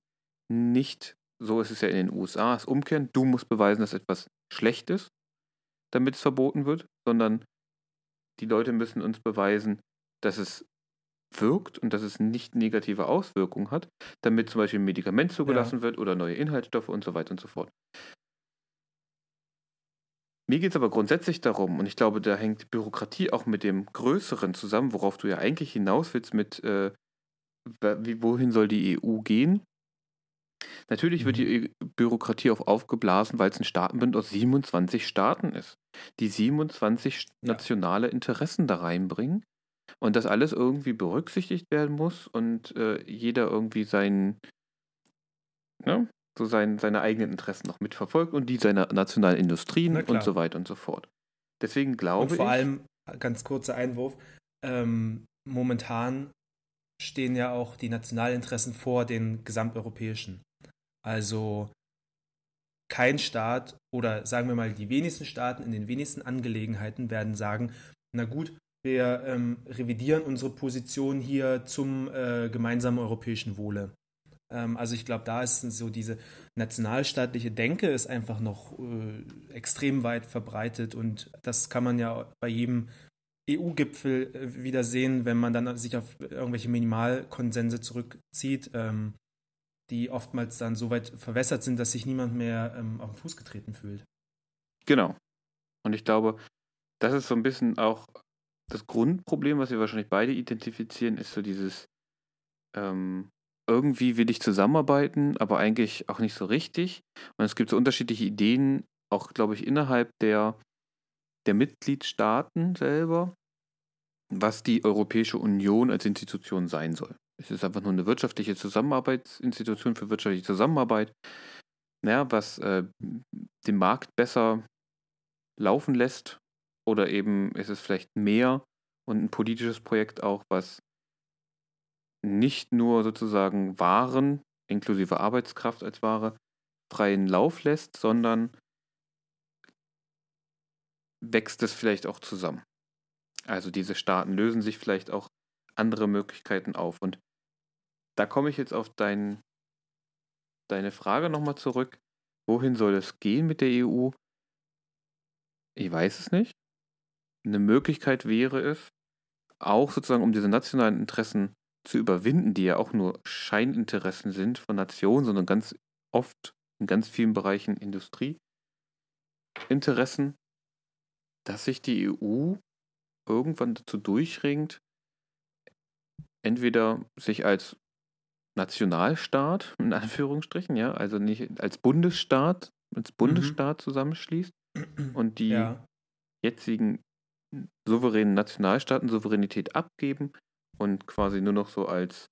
nicht, so ist es ja in den USA, es umkehren, du musst beweisen, dass etwas schlecht ist, damit es verboten wird, sondern die Leute müssen uns beweisen, dass es wirkt und dass es nicht negative Auswirkungen hat, damit zum Beispiel ein Medikament zugelassen ja. wird oder neue Inhaltsstoffe und so weiter und so fort. Mir geht es aber grundsätzlich darum, und ich glaube, da hängt Bürokratie auch mit dem Größeren zusammen, worauf du ja eigentlich hinaus willst mit, äh, wie, wohin soll die EU gehen? Natürlich wird die mhm. Bürokratie auch aufgeblasen, weil es ein Staatenbund aus 27 Staaten ist, die 27 ja. nationale Interessen da reinbringen und das alles irgendwie berücksichtigt werden muss und äh, jeder irgendwie sein, ne, so sein, seine eigenen Interessen noch mitverfolgt und die seiner nationalen Industrien und so weiter und so fort. Deswegen glaube ich. Vor allem, ganz kurzer Einwurf, ähm, momentan stehen ja auch die Nationalinteressen vor den gesamteuropäischen. Also kein Staat oder sagen wir mal die wenigsten Staaten in den wenigsten Angelegenheiten werden sagen, na gut, wir ähm, revidieren unsere Position hier zum äh, gemeinsamen europäischen Wohle. Ähm, also ich glaube, da ist so diese nationalstaatliche Denke ist einfach noch äh, extrem weit verbreitet und das kann man ja bei jedem EU-Gipfel äh, wieder sehen, wenn man dann sich auf irgendwelche Minimalkonsense zurückzieht, ähm, die oftmals dann so weit verwässert sind, dass sich niemand mehr ähm, auf den Fuß getreten fühlt. Genau. Und ich glaube, das ist so ein bisschen auch das Grundproblem, was wir wahrscheinlich beide identifizieren, ist so dieses, ähm, irgendwie will ich zusammenarbeiten, aber eigentlich auch nicht so richtig. Und es gibt so unterschiedliche Ideen, auch glaube ich innerhalb der, der Mitgliedstaaten selber, was die Europäische Union als Institution sein soll. Es ist einfach nur eine wirtschaftliche Zusammenarbeitsinstitution für wirtschaftliche Zusammenarbeit, ja, was äh, den Markt besser laufen lässt oder eben ist es vielleicht mehr und ein politisches Projekt auch, was nicht nur sozusagen Waren inklusive Arbeitskraft als Ware freien Lauf lässt, sondern wächst es vielleicht auch zusammen. Also diese Staaten lösen sich vielleicht auch andere Möglichkeiten auf. Und da komme ich jetzt auf dein, deine Frage nochmal zurück. Wohin soll es gehen mit der EU? Ich weiß es nicht. Eine Möglichkeit wäre es, auch sozusagen um diese nationalen Interessen zu überwinden, die ja auch nur Scheininteressen sind von Nationen, sondern ganz oft in ganz vielen Bereichen Industrieinteressen, dass sich die EU irgendwann dazu durchringt, entweder sich als Nationalstaat, in Anführungsstrichen, ja, also nicht als Bundesstaat, als Bundesstaat mhm. zusammenschließt und die ja. jetzigen souveränen Nationalstaaten Souveränität abgeben und quasi nur noch so als,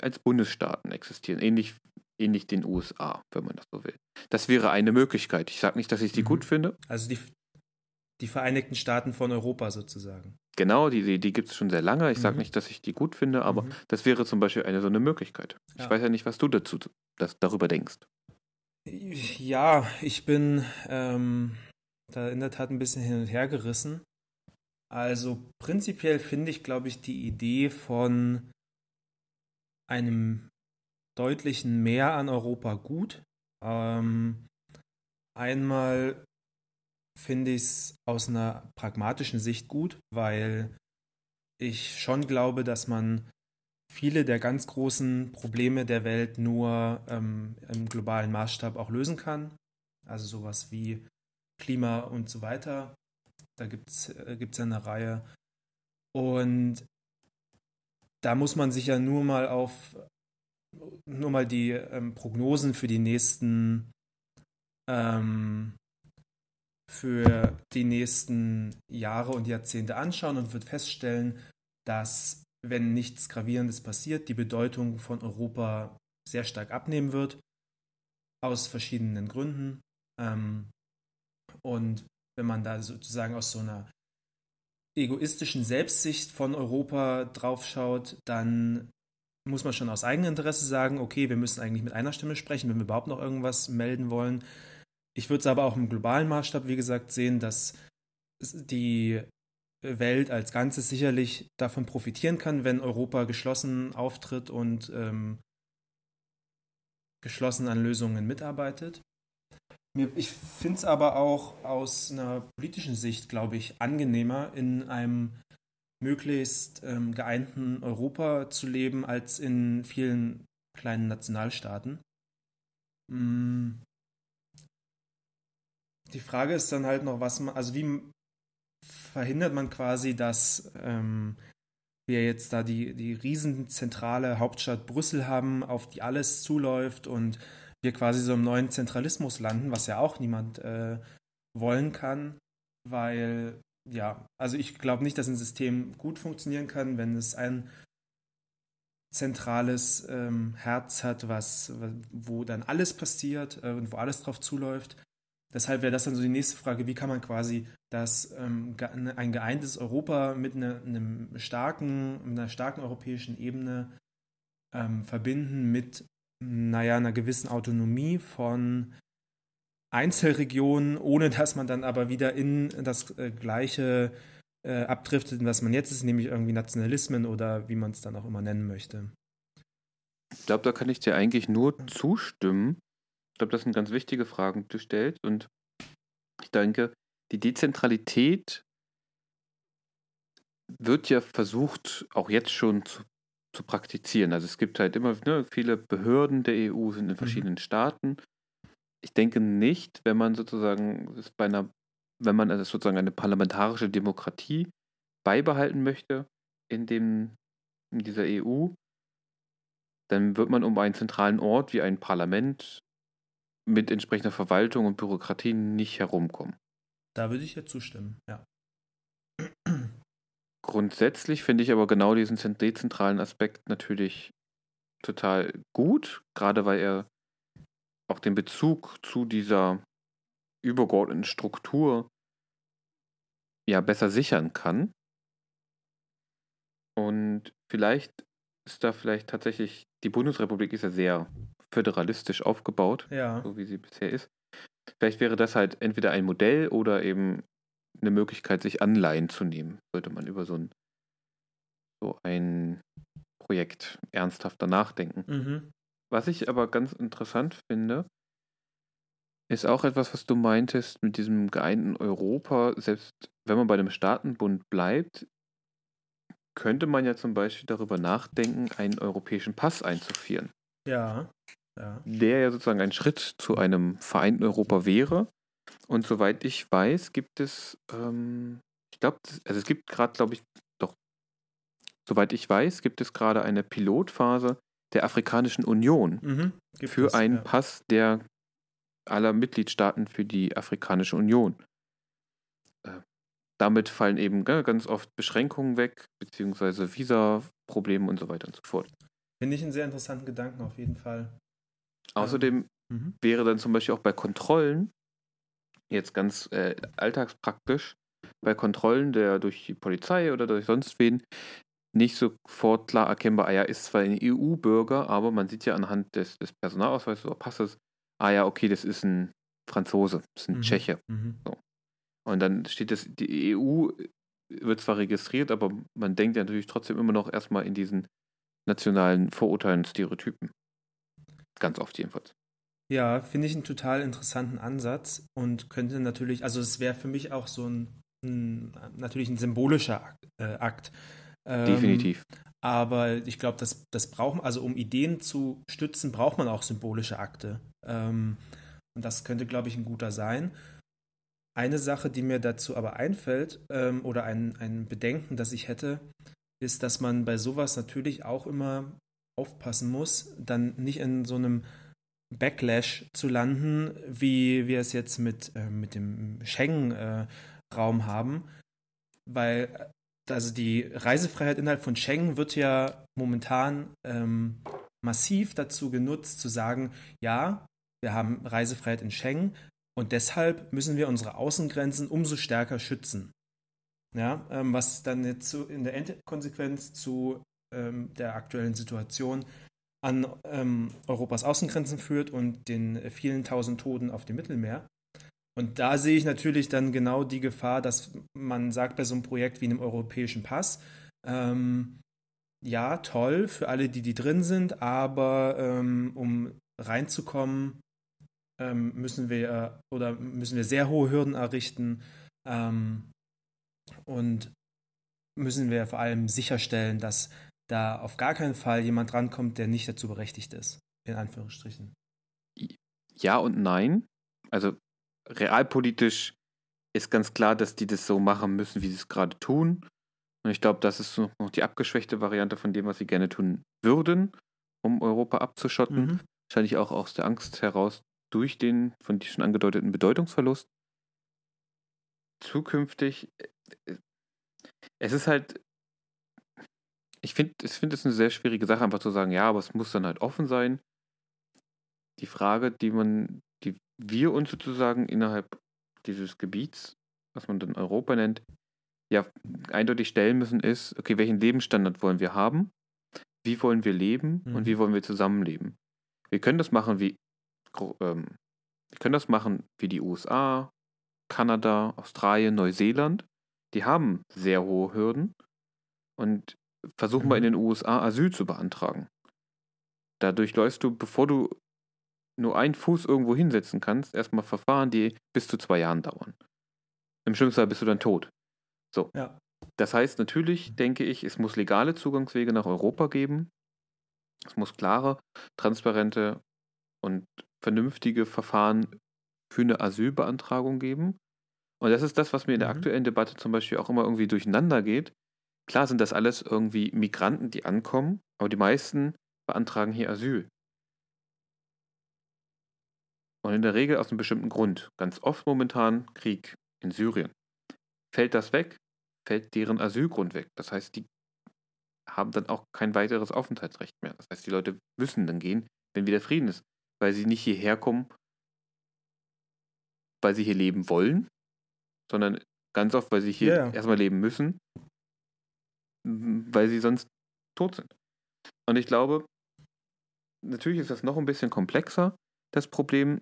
als Bundesstaaten existieren. Ähnlich, ähnlich den USA, wenn man das so will. Das wäre eine Möglichkeit. Ich sage nicht, dass ich die mhm. gut finde. Also die, die Vereinigten Staaten von Europa sozusagen. Genau, die, die, die gibt es schon sehr lange. Ich mhm. sage nicht, dass ich die gut finde, aber mhm. das wäre zum Beispiel eine so eine Möglichkeit. Ja. Ich weiß ja nicht, was du dazu das, darüber denkst. Ja, ich bin ähm, da in der Tat ein bisschen hin und her gerissen. Also prinzipiell finde ich, glaube ich, die Idee von einem deutlichen Mehr an Europa gut. Ähm, einmal finde ich es aus einer pragmatischen Sicht gut, weil ich schon glaube, dass man viele der ganz großen Probleme der Welt nur ähm, im globalen Maßstab auch lösen kann. Also sowas wie Klima und so weiter. Da gibt es äh, ja eine Reihe. Und da muss man sich ja nur mal auf nur mal die ähm, Prognosen für die nächsten ähm, für die nächsten Jahre und Jahrzehnte anschauen und wird feststellen, dass wenn nichts Gravierendes passiert, die Bedeutung von Europa sehr stark abnehmen wird, aus verschiedenen Gründen. Ähm, und wenn man da sozusagen aus so einer egoistischen Selbstsicht von Europa draufschaut, dann muss man schon aus eigenem Interesse sagen, okay, wir müssen eigentlich mit einer Stimme sprechen, wenn wir überhaupt noch irgendwas melden wollen. Ich würde es aber auch im globalen Maßstab, wie gesagt, sehen, dass die Welt als Ganzes sicherlich davon profitieren kann, wenn Europa geschlossen auftritt und ähm, geschlossen an Lösungen mitarbeitet. Ich finde es aber auch aus einer politischen Sicht, glaube ich, angenehmer, in einem möglichst ähm, geeinten Europa zu leben, als in vielen kleinen Nationalstaaten. Mm. Die Frage ist dann halt noch, was man, also wie verhindert man quasi, dass ähm, wir jetzt da die, die riesenzentrale Hauptstadt Brüssel haben, auf die alles zuläuft und wir quasi so im neuen Zentralismus landen, was ja auch niemand äh, wollen kann, weil ja, also ich glaube nicht, dass ein System gut funktionieren kann, wenn es ein zentrales ähm, Herz hat, was, wo dann alles passiert äh, und wo alles drauf zuläuft. Deshalb wäre das dann so die nächste Frage, wie kann man quasi das, ähm, ein geeintes Europa mit eine, einem starken, einer starken europäischen Ebene ähm, verbinden mit, naja, einer gewissen Autonomie von Einzelregionen, ohne dass man dann aber wieder in das äh, gleiche äh, abdriftet, was man jetzt ist, nämlich irgendwie Nationalismen oder wie man es dann auch immer nennen möchte. Ich glaube, da kann ich dir eigentlich nur zustimmen. Ich glaube, das sind ganz wichtige Fragen, die du stellst. Und ich denke, die Dezentralität wird ja versucht, auch jetzt schon zu, zu praktizieren. Also es gibt halt immer ne, viele Behörden der EU sind in mhm. verschiedenen mhm. Staaten. Ich denke nicht, wenn man sozusagen es bei einer, wenn man also sozusagen eine parlamentarische Demokratie beibehalten möchte in dem in dieser EU, dann wird man um einen zentralen Ort wie ein Parlament mit entsprechender Verwaltung und Bürokratie nicht herumkommen. Da würde ich ja zustimmen, ja. Grundsätzlich finde ich aber genau diesen dezentralen Aspekt natürlich total gut, gerade weil er auch den Bezug zu dieser übergeordneten Struktur ja besser sichern kann. Und vielleicht ist da vielleicht tatsächlich, die Bundesrepublik ist ja sehr föderalistisch aufgebaut, Ja. so wie sie bisher ist. Vielleicht wäre das halt entweder ein Modell oder eben eine Möglichkeit, sich Anleihen zu nehmen, sollte man über so ein, so ein Projekt ernsthafter nachdenken. Mhm. Was ich aber ganz interessant finde, ist auch etwas, was du meintest mit diesem geeinten Europa. Selbst wenn man bei dem Staatenbund bleibt, könnte man ja zum Beispiel darüber nachdenken, einen europäischen Pass einzuführen, Ja. Ja. der ja sozusagen ein Schritt zu einem vereinten Europa wäre. Und soweit ich weiß, gibt es, ähm, ich glaube, also es gibt gerade, glaube ich, doch, soweit ich weiß, gibt es gerade eine Pilotphase der Afrikanischen Union Mhm. Für es, einen ja. Pass der aller Mitgliedstaaten für die Afrikanische Union. Äh, damit fallen eben ga- ganz oft Beschränkungen weg, beziehungsweise Visa-Probleme und so weiter und so fort. Finde ich einen sehr interessanten Gedanken auf jeden Fall. Außerdem Mhm. wäre dann zum Beispiel auch bei Kontrollen, jetzt ganz äh, alltagspraktisch, bei Kontrollen der durch die Polizei oder durch sonst wen nicht sofort klar erkennbar, ah ja, ist zwar ein EU-Bürger, aber man sieht ja anhand des, des Personalausweises oder Passes, ah ja, okay, das ist ein Franzose, das ist ein Mhm. Tscheche. Mhm. Und dann steht das, die EU wird zwar registriert, aber man denkt ja natürlich trotzdem immer noch erstmal in diesen nationalen Vorurteilen, Stereotypen. Ganz oft jedenfalls. Ja, finde ich einen total interessanten Ansatz und könnte natürlich, also es wäre für mich auch so ein, ein natürlich ein symbolischer Akt. Äh, Akt. Ähm, Definitiv. Aber ich glaube, das, das braucht man, also um Ideen zu stützen, braucht man auch symbolische Akte. Ähm, und das könnte, glaube ich, ein guter sein. Eine Sache, die mir dazu aber einfällt, ähm, oder ein, ein Bedenken, das ich hätte, ist, dass man bei sowas natürlich auch immer aufpassen muss, dann nicht in so einem Backlash zu landen, wie wir es jetzt mit, äh, mit dem Schengen-Raum haben, weil äh, also die Reisefreiheit innerhalb von Schengen wird ja momentan ähm, massiv dazu genutzt, zu sagen, ja, wir haben Reisefreiheit in Schengen und deshalb müssen wir unsere Außengrenzen umso stärker schützen. Ja, ähm, was dann jetzt in der Endkonsequenz zu ähm, der aktuellen Situation an ähm, Europas Außengrenzen führt und den vielen tausend Toten auf dem Mittelmeer. Und da sehe ich natürlich dann genau die Gefahr, dass man sagt bei so einem Projekt wie einem europäischen Pass, ähm, ja, toll für alle, die die drin sind, aber ähm, um reinzukommen, ähm, müssen wir oder müssen wir sehr hohe Hürden errichten ähm, und müssen wir vor allem sicherstellen, dass da auf gar keinen Fall jemand rankommt, der nicht dazu berechtigt ist, in Anführungsstrichen. Ja und nein. Also realpolitisch ist ganz klar, dass die das so machen müssen, wie sie es gerade tun. Und ich glaube, das ist noch die abgeschwächte Variante von dem, was sie gerne tun würden, um Europa abzuschotten. Mhm. Wahrscheinlich auch aus der Angst heraus durch den von dir schon angedeuteten Bedeutungsverlust. Zukünftig, äh, es ist halt, ich finde find es eine sehr schwierige Sache, einfach zu sagen, ja, aber es muss dann halt offen sein. Die Frage, die man, die wir uns sozusagen innerhalb dieses Gebiets, was man dann Europa nennt, ja eindeutig stellen müssen, ist, okay, welchen Lebensstandard wollen wir haben? Wie wollen wir leben Mhm. und wie wollen wir zusammenleben? Wir können das machen wie ähm, wir können das machen wie die USA, Kanada, Australien, Neuseeland. Die haben sehr hohe Hürden und versuch mal in Mhm. den USA Asyl zu beantragen. Dadurch läufst du, bevor du nur einen Fuß irgendwo hinsetzen kannst, erstmal Verfahren, die bis zu zwei Jahren dauern. Im schlimmsten Fall bist du dann tot. So. Ja. Das heißt, natürlich denke ich, es muss legale Zugangswege nach Europa geben. Es muss klare, transparente und vernünftige Verfahren für eine Asylbeantragung geben. Und das ist das, was mir in der Mhm. aktuellen Debatte zum Beispiel auch immer irgendwie durcheinander geht. Klar sind das alles irgendwie Migranten, die ankommen, aber die meisten beantragen hier Asyl. Und in der Regel aus einem bestimmten Grund. Ganz oft momentan Krieg in Syrien. Fällt das weg, fällt deren Asylgrund weg. Das heißt, die haben dann auch kein weiteres Aufenthaltsrecht mehr. Das heißt, die Leute müssen dann gehen, wenn wieder Frieden ist, weil sie nicht hierher kommen, weil sie hier leben wollen, sondern ganz oft, weil sie hier ja. erstmal leben müssen, weil sie sonst tot sind. Und ich glaube, natürlich ist das noch ein bisschen komplexer, das Problem.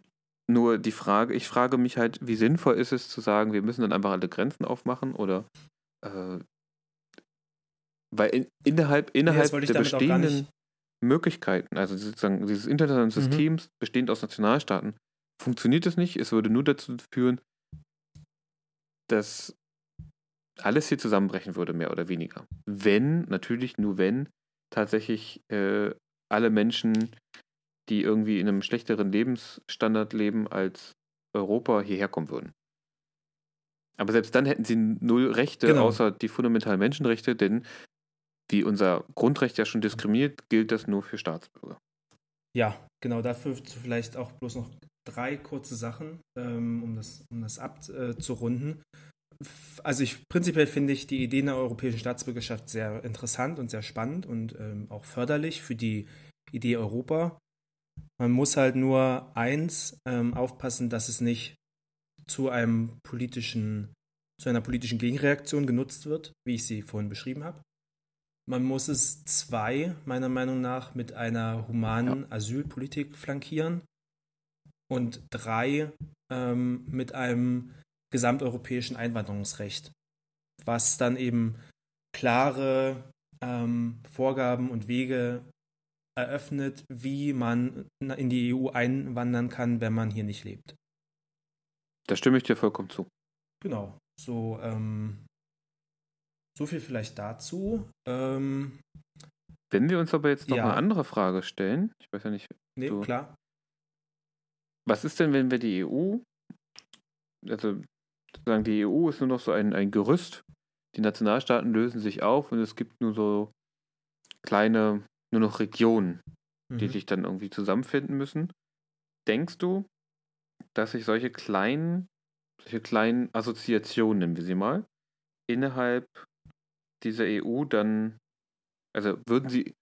Nur die Frage, ich frage mich halt, wie sinnvoll ist es zu sagen, wir müssen dann einfach alle Grenzen aufmachen oder äh, weil in, innerhalb, innerhalb ich der bestehenden Möglichkeiten, also sozusagen dieses internationalen Mhm. Systems, bestehend aus Nationalstaaten, funktioniert es nicht. Es würde nur dazu führen, dass alles hier zusammenbrechen würde, mehr oder weniger. Wenn, natürlich nur wenn, tatsächlich äh, alle Menschen, die irgendwie in einem schlechteren Lebensstandard leben als Europa, hierher kommen würden. Aber selbst dann hätten sie null Rechte, Genau. außer die fundamentalen Menschenrechte, denn wie unser Grundrecht ja schon diskriminiert, gilt das nur für Staatsbürger. Ja, genau, dafür vielleicht auch bloß noch drei kurze Sachen, ähm, um das, um das abzurunden. Also ich prinzipiell finde ich die Idee einer europäischen Staatsbürgerschaft sehr interessant und sehr spannend und ähm, auch förderlich für die Idee Europa. Man muss halt nur eins ähm, aufpassen, dass es nicht zu einem politischen, zu einer politischen Gegenreaktion genutzt wird, wie ich sie vorhin beschrieben habe. Man muss es zwei, meiner Meinung nach, mit einer humanen Asylpolitik flankieren und drei ähm, mit einem gesamteuropäischen Einwanderungsrecht, was dann eben klare ähm, Vorgaben und Wege eröffnet, wie man in die EU einwandern kann, wenn man hier nicht lebt. Da stimme ich dir vollkommen zu. Genau, so, ähm, so viel vielleicht dazu. Ähm, Wenn wir uns aber jetzt noch Ja. eine andere Frage stellen, ich weiß ja nicht, nee, So. klar. was ist denn, wenn wir die EU, also sozusagen die EU ist nur noch so ein, ein Gerüst, die Nationalstaaten lösen sich auf und es gibt nur so kleine, nur noch Regionen, die Mhm. sich dann irgendwie zusammenfinden müssen. Denkst du, dass sich solche kleinen, solche kleinen Assoziationen, nennen wir sie mal, innerhalb dieser EU dann, also würden sie,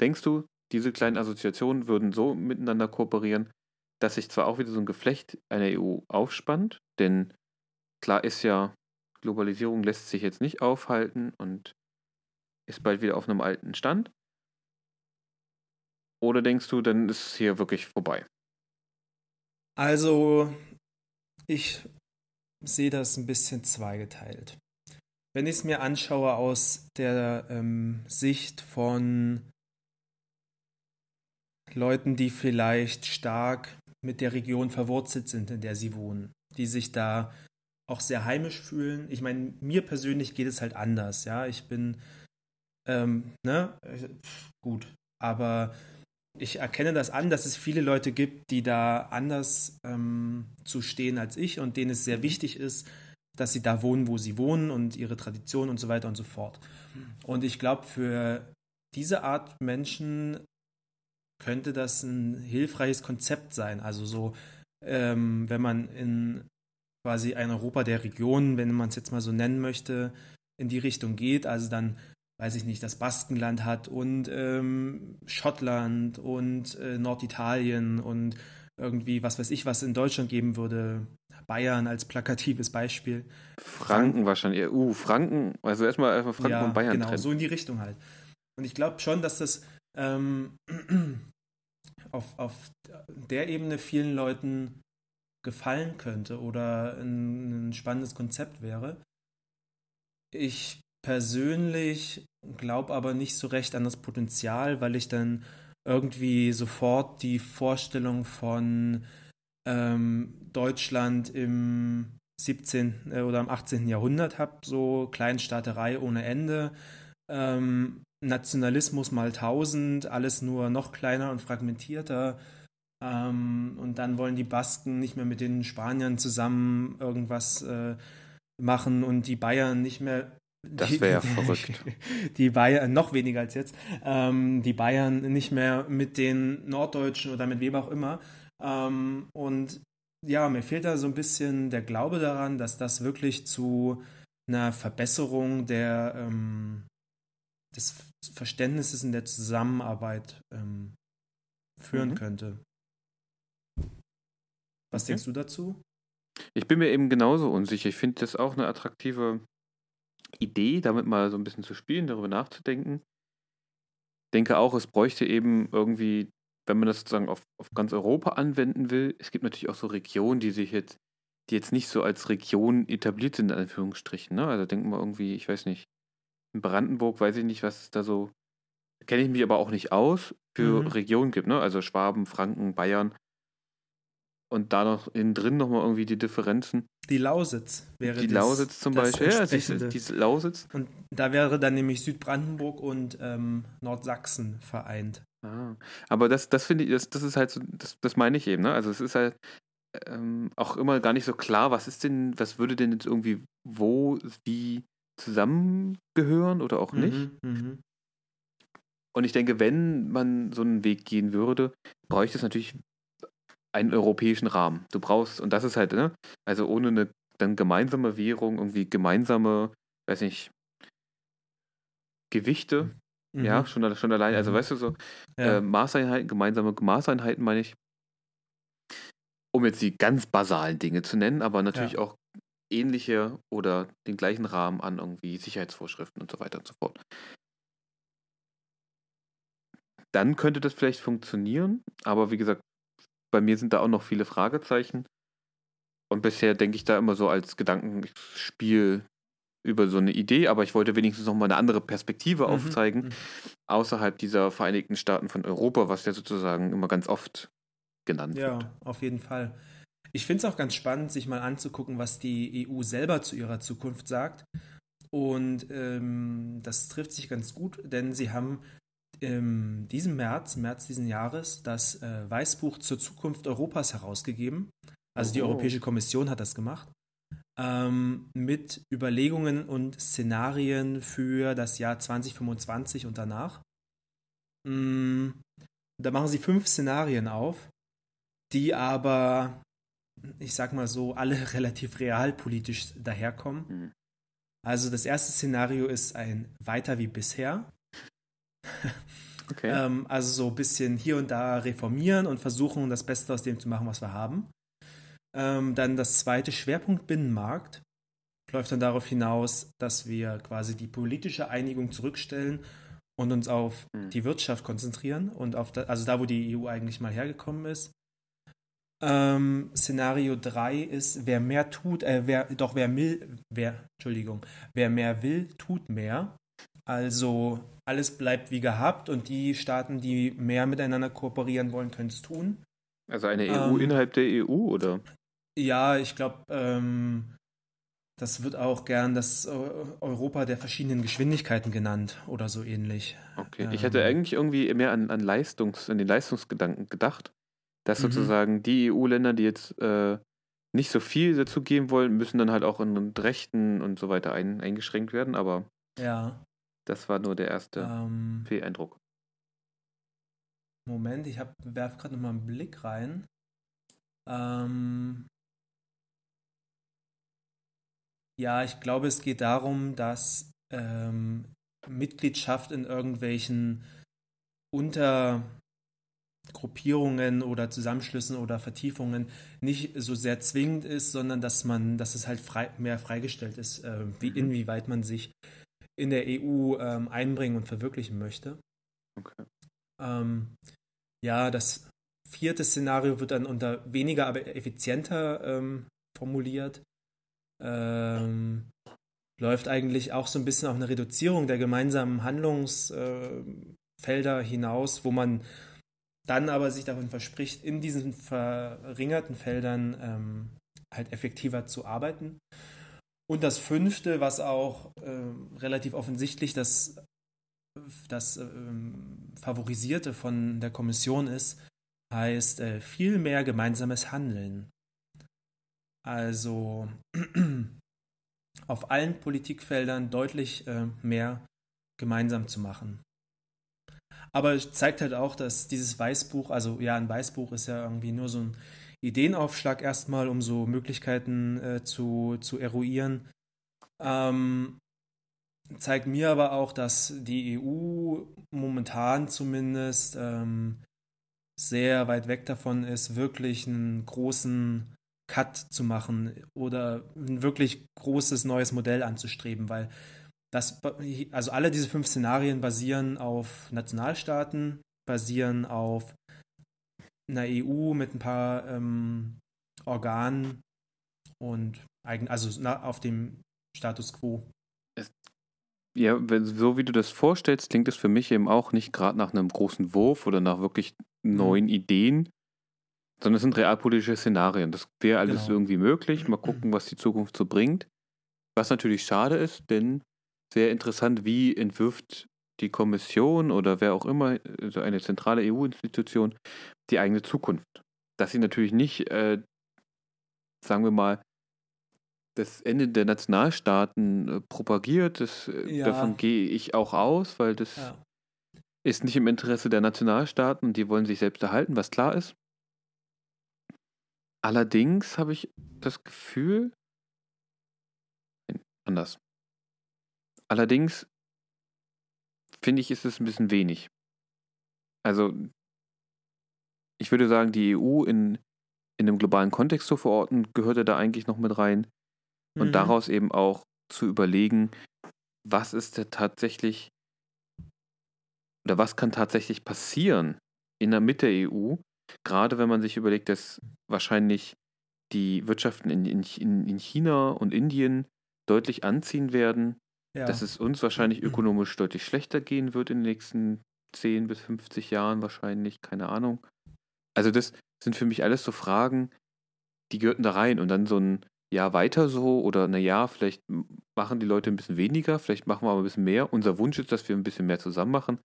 denkst du, diese kleinen Assoziationen würden so miteinander kooperieren, dass sich zwar auch wieder so ein Geflecht einer EU aufspannt, denn klar ist ja, Globalisierung lässt sich jetzt nicht aufhalten und ist bald wieder auf einem alten Stand. Oder denkst du, dann ist es hier wirklich vorbei? Also, ich sehe das ein bisschen zweigeteilt. Wenn ich es mir anschaue aus der ähm, Sicht von Leuten, die vielleicht stark mit der Region verwurzelt sind, in der sie wohnen, die sich da auch sehr heimisch fühlen. Ich meine, mir persönlich geht es halt anders, ja. Ich bin, ähm, ne, gut, aber ich erkenne das an, dass es viele Leute gibt, die da anders ähm, zu stehen als ich und denen es sehr wichtig ist, dass sie da wohnen, wo sie wohnen und ihre Tradition und so weiter und so fort. Und ich glaube, für diese Art Menschen könnte das ein hilfreiches Konzept sein. Also so, ähm, wenn man in quasi ein Europa der Regionen, wenn man es jetzt mal so nennen möchte, in die Richtung geht, also dann weiß ich nicht, das Baskenland hat und ähm, Schottland und äh, Norditalien und irgendwie, was weiß ich, was in Deutschland geben würde. Bayern als plakatives Beispiel. Franken wahrscheinlich. Uh, Franken, also erstmal erstmal Franken ja, und Bayern genau, trennen. so in die Richtung halt. Und ich glaube schon, dass das ähm, auf, auf der Ebene vielen Leuten gefallen könnte oder ein, ein spannendes Konzept wäre. Ich persönlich glaube aber nicht so recht an das Potenzial, weil ich dann irgendwie sofort die Vorstellung von ähm, Deutschland im 17. äh, oder im 18. Jahrhundert habe, so Kleinstaaterei ohne Ende, ähm, Nationalismus mal tausend, alles nur noch kleiner und fragmentierter. Ähm, und dann wollen die Basken nicht mehr mit den Spaniern zusammen irgendwas äh, machen und die Bayern nicht mehr Das wäre ja verrückt. Die Bayern, noch weniger als jetzt, ähm, die Bayern nicht mehr mit den Norddeutschen oder mit wem auch immer. Ähm, und ja, mir fehlt da so ein bisschen der Glaube daran, dass das wirklich zu einer Verbesserung der, ähm, des Verständnisses in der Zusammenarbeit ähm, führen Mhm. könnte. Was Okay. denkst du dazu? Ich bin mir eben genauso unsicher. Ich finde das auch eine attraktive Idee, damit mal so ein bisschen zu spielen, darüber nachzudenken. denke auch, es bräuchte eben irgendwie, wenn man das sozusagen auf, auf ganz Europa anwenden will, es gibt natürlich auch so Regionen, die sich jetzt, die jetzt nicht so als Region etabliert sind, in Anführungsstrichen. Ne? Also denken wir irgendwie, ich weiß nicht, in Brandenburg weiß ich nicht, was es da so, kenne ich mich aber auch nicht aus, für mhm. Regionen gibt, ne? Also Schwaben, Franken, Bayern. Und da noch innen drin nochmal irgendwie die Differenzen. Die Lausitz wäre Die das, Lausitz zum Beispiel, ja, die, die Lausitz. Und da wäre dann nämlich Südbrandenburg und ähm, Nordsachsen vereint. Ah, aber das, das finde ich, das, das ist halt so, das, das meine ich eben, ne? Also es ist halt ähm, auch immer gar nicht so klar, was ist denn, was würde denn jetzt irgendwie wo, wie zusammengehören oder auch nicht. Mhm, mhm. Und ich denke, wenn man so einen Weg gehen würde, bräuchte es natürlich einen europäischen Rahmen. Du brauchst, und das ist halt, ne, also ohne eine dann gemeinsame Währung, irgendwie gemeinsame, weiß nicht, Gewichte, mhm. ja, schon, schon allein, also mhm. weißt du so, ja. äh, Maßeinheiten, gemeinsame Maßeinheiten meine ich, um jetzt die ganz basalen Dinge zu nennen, aber natürlich ja. auch ähnliche oder den gleichen Rahmen an irgendwie Sicherheitsvorschriften und so weiter und so fort. Dann könnte das vielleicht funktionieren, aber wie gesagt, bei mir sind da auch noch viele Fragezeichen. Und bisher denke ich da immer so als Gedankenspiel über so eine Idee, aber ich wollte wenigstens noch mal eine andere Perspektive mhm. aufzeigen, mhm. außerhalb dieser Vereinigten Staaten von Europa, was ja sozusagen immer ganz oft genannt ja, wird. Ja, auf jeden Fall. Ich finde es auch ganz spannend, sich mal anzugucken, was die EU selber zu ihrer Zukunft sagt. Und ähm, das trifft sich ganz gut, denn sie haben in diesem März, März diesen Jahres, das äh, Weißbuch zur Zukunft Europas herausgegeben. Also die oh. Europäische Kommission hat das gemacht. Ähm, mit Überlegungen und Szenarien für das Jahr 2025 und danach. Mm, da machen sie fünf Szenarien auf, die aber, ich sag mal so, alle relativ realpolitisch daherkommen. Mhm. Also das erste Szenario ist ein Weiter wie bisher. Okay. ähm, also so ein bisschen hier und da reformieren und versuchen, das Beste aus dem zu machen, was wir haben. Ähm, dann das zweite Schwerpunkt Binnenmarkt läuft dann darauf hinaus, dass wir quasi die politische Einigung zurückstellen und uns auf mhm. die Wirtschaft konzentrieren und auf da, also da, wo die EU eigentlich mal hergekommen ist. Ähm, Szenario 3 ist, wer mehr tut, äh, wer, doch wer will, wer, Entschuldigung, wer mehr will, tut mehr. Also alles bleibt wie gehabt und die Staaten, die mehr miteinander kooperieren wollen, können es tun. Also eine EU ähm, innerhalb der EU, oder? Ja, ich glaube, ähm, das wird auch gern das Europa der verschiedenen Geschwindigkeiten genannt oder so ähnlich. Okay, ähm, ich hätte eigentlich irgendwie mehr an, an, Leistungs-, an den Leistungsgedanken gedacht, dass mhm. sozusagen die EU-Länder, die jetzt äh, nicht so viel dazu geben wollen, müssen dann halt auch in Rechten und so weiter ein, eingeschränkt werden, aber ja. Das war nur der erste ähm, Fehleindruck. Moment, ich werfe gerade nochmal einen Blick rein. Ähm, ja, ich glaube, es geht darum, dass ähm, Mitgliedschaft in irgendwelchen Untergruppierungen oder Zusammenschlüssen oder Vertiefungen nicht so sehr zwingend ist, sondern dass man, dass es halt frei, mehr freigestellt ist, äh, wie, mhm. inwieweit man sich in der EU ähm, einbringen und verwirklichen möchte. Okay. Ähm, ja, das vierte Szenario wird dann unter weniger, aber effizienter ähm, formuliert. Ähm, läuft eigentlich auch so ein bisschen auf eine Reduzierung der gemeinsamen Handlungsfelder äh, hinaus, wo man dann aber sich davon verspricht, in diesen verringerten Feldern ähm, halt effektiver zu arbeiten. Und das fünfte, was auch äh, relativ offensichtlich das, das äh, Favorisierte von der Kommission ist, heißt äh, viel mehr gemeinsames Handeln. Also auf allen Politikfeldern deutlich äh, mehr gemeinsam zu machen. Aber es zeigt halt auch, dass dieses Weißbuch, also ja, ein Weißbuch ist ja irgendwie nur so ein Ideenaufschlag erstmal, um so Möglichkeiten äh, zu, zu eruieren. Ähm, zeigt mir aber auch, dass die EU momentan zumindest ähm, sehr weit weg davon ist, wirklich einen großen Cut zu machen oder ein wirklich großes neues Modell anzustreben, weil das, also alle diese fünf Szenarien basieren auf Nationalstaaten, basieren auf einer EU mit ein paar ähm, Organen und eigen, also na, auf dem Status quo. Ja, so wie du das vorstellst, klingt es für mich eben auch nicht gerade nach einem großen Wurf oder nach wirklich neuen mhm. Ideen, sondern es sind realpolitische Szenarien. Das wäre alles genau. irgendwie möglich. Mal gucken, was die Zukunft so bringt. Was natürlich schade ist, denn sehr interessant, wie entwirft die Kommission oder wer auch immer, also eine zentrale EU-Institution, die eigene Zukunft. Dass sie natürlich nicht, äh, sagen wir mal, das Ende der Nationalstaaten äh, propagiert, das, äh, ja. davon gehe ich auch aus, weil das ja. ist nicht im Interesse der Nationalstaaten und die wollen sich selbst erhalten, was klar ist. Allerdings habe ich das Gefühl, anders. Allerdings finde ich, ist es ein bisschen wenig. Also, ich würde sagen, die EU in, in einem globalen Kontext zu verorten, gehörte da eigentlich noch mit rein. Und mhm. daraus eben auch zu überlegen, was ist denn tatsächlich oder was kann tatsächlich passieren in der Mitte der EU, gerade wenn man sich überlegt, dass wahrscheinlich die Wirtschaften in, in, in China und Indien deutlich anziehen werden, ja. dass es uns wahrscheinlich mhm. ökonomisch deutlich schlechter gehen wird in den nächsten 10 bis 50 Jahren wahrscheinlich, keine Ahnung. Also das sind für mich alles so Fragen, die gehörten da rein und dann so ein Jahr weiter so oder na ja, vielleicht machen die Leute ein bisschen weniger, vielleicht machen wir aber ein bisschen mehr. Unser Wunsch ist, dass wir ein bisschen mehr zusammen machen.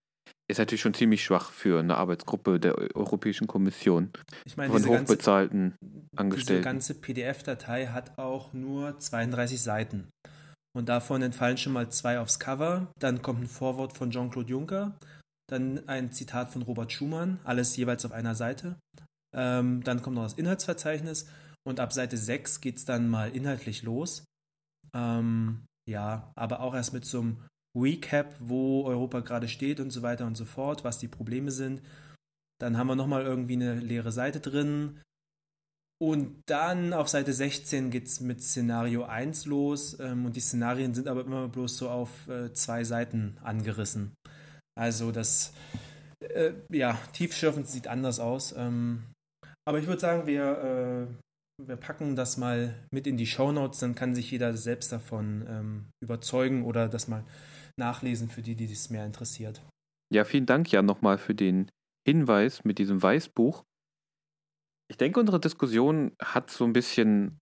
Ist natürlich schon ziemlich schwach für eine Arbeitsgruppe der Europäischen Kommission. Ich meine, von hochbezahlten ganze, Angestellten. Diese ganze PDF-Datei hat auch nur 32 Seiten. Und davon entfallen schon mal zwei aufs Cover. Dann kommt ein Vorwort von Jean-Claude Juncker. Dann ein Zitat von Robert Schumann. Alles jeweils auf einer Seite. Ähm, dann kommt noch das Inhaltsverzeichnis. Und ab Seite 6 geht es dann mal inhaltlich los. Ähm, ja, aber auch erst mit so einem Recap, wo Europa gerade steht und so weiter und so fort, was die Probleme sind. Dann haben wir nochmal irgendwie eine leere Seite drin. Und dann auf Seite 16 geht es mit Szenario 1 los. Ähm, und die Szenarien sind aber immer bloß so auf äh, zwei Seiten angerissen. Also das, äh, ja, tiefschürfend sieht anders aus. Ähm, aber ich würde sagen, wir, äh, wir packen das mal mit in die Show Notes, dann kann sich jeder selbst davon ähm, überzeugen oder das mal nachlesen für die, die es mehr interessiert. Ja, vielen Dank ja nochmal für den Hinweis mit diesem Weißbuch. Ich denke, unsere Diskussion hat so ein bisschen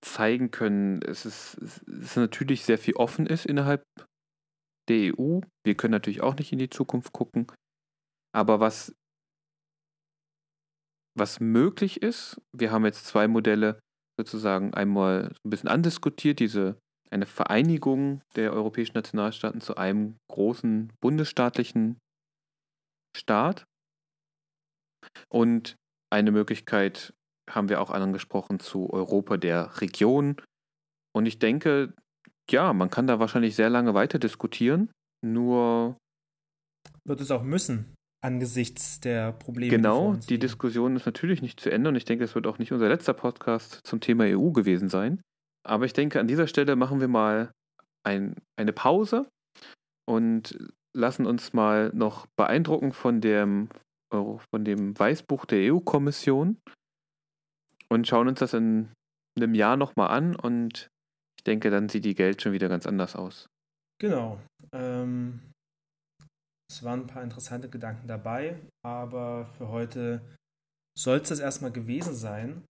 zeigen können, es, es natürlich sehr viel offen ist innerhalb der EU. Wir können natürlich auch nicht in die Zukunft gucken. Aber was, was möglich ist, wir haben jetzt zwei Modelle sozusagen einmal ein bisschen andiskutiert, diese eine Vereinigung der europäischen Nationalstaaten zu einem großen bundesstaatlichen Staat. Und eine Möglichkeit haben wir auch angesprochen zu Europa der Region. Und ich denke, ja, man kann da wahrscheinlich sehr lange weiter diskutieren. Nur. Wird es auch müssen, angesichts der Probleme. Genau, die, die Diskussion ist natürlich nicht zu Ende und ich denke, es wird auch nicht unser letzter Podcast zum Thema EU gewesen sein. Aber ich denke, an dieser Stelle machen wir mal ein, eine Pause und lassen uns mal noch beeindrucken von dem, von dem Weißbuch der EU-Kommission und schauen uns das in einem Jahr nochmal an und ich denke, dann sieht die Geld schon wieder ganz anders aus. Genau. Ähm, es waren ein paar interessante Gedanken dabei, aber für heute soll es das erstmal gewesen sein.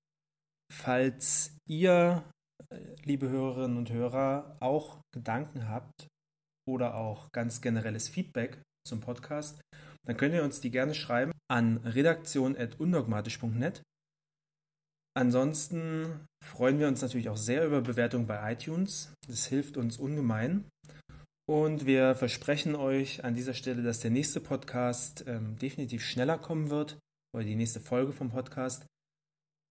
Falls ihr, liebe Hörerinnen und Hörer, auch Gedanken habt oder auch ganz generelles Feedback zum Podcast, dann könnt ihr uns die gerne schreiben an redaktion.undogmatisch.net. Ansonsten freuen wir uns natürlich auch sehr über Bewertungen bei iTunes. Das hilft uns ungemein. Und wir versprechen euch an dieser Stelle, dass der nächste Podcast ähm, definitiv schneller kommen wird, oder die nächste Folge vom Podcast.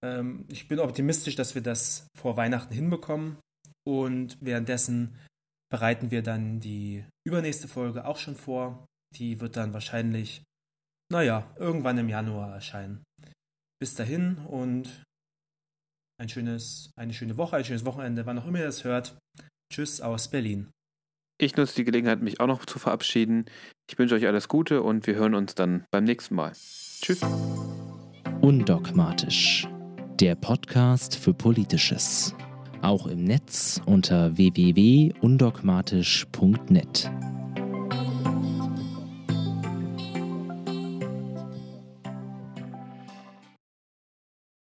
Ähm, ich bin optimistisch, dass wir das vor Weihnachten hinbekommen. Und währenddessen bereiten wir dann die übernächste Folge auch schon vor. Die wird dann wahrscheinlich, naja, irgendwann im Januar erscheinen. Bis dahin und ein schönes, eine schöne Woche, ein schönes Wochenende, wann auch immer ihr das hört. Tschüss aus Berlin. Ich nutze die Gelegenheit, mich auch noch zu verabschieden. Ich wünsche euch alles Gute und wir hören uns dann beim nächsten Mal. Tschüss. Undogmatisch. Der Podcast für Politisches. Auch im Netz unter www.undogmatisch.net.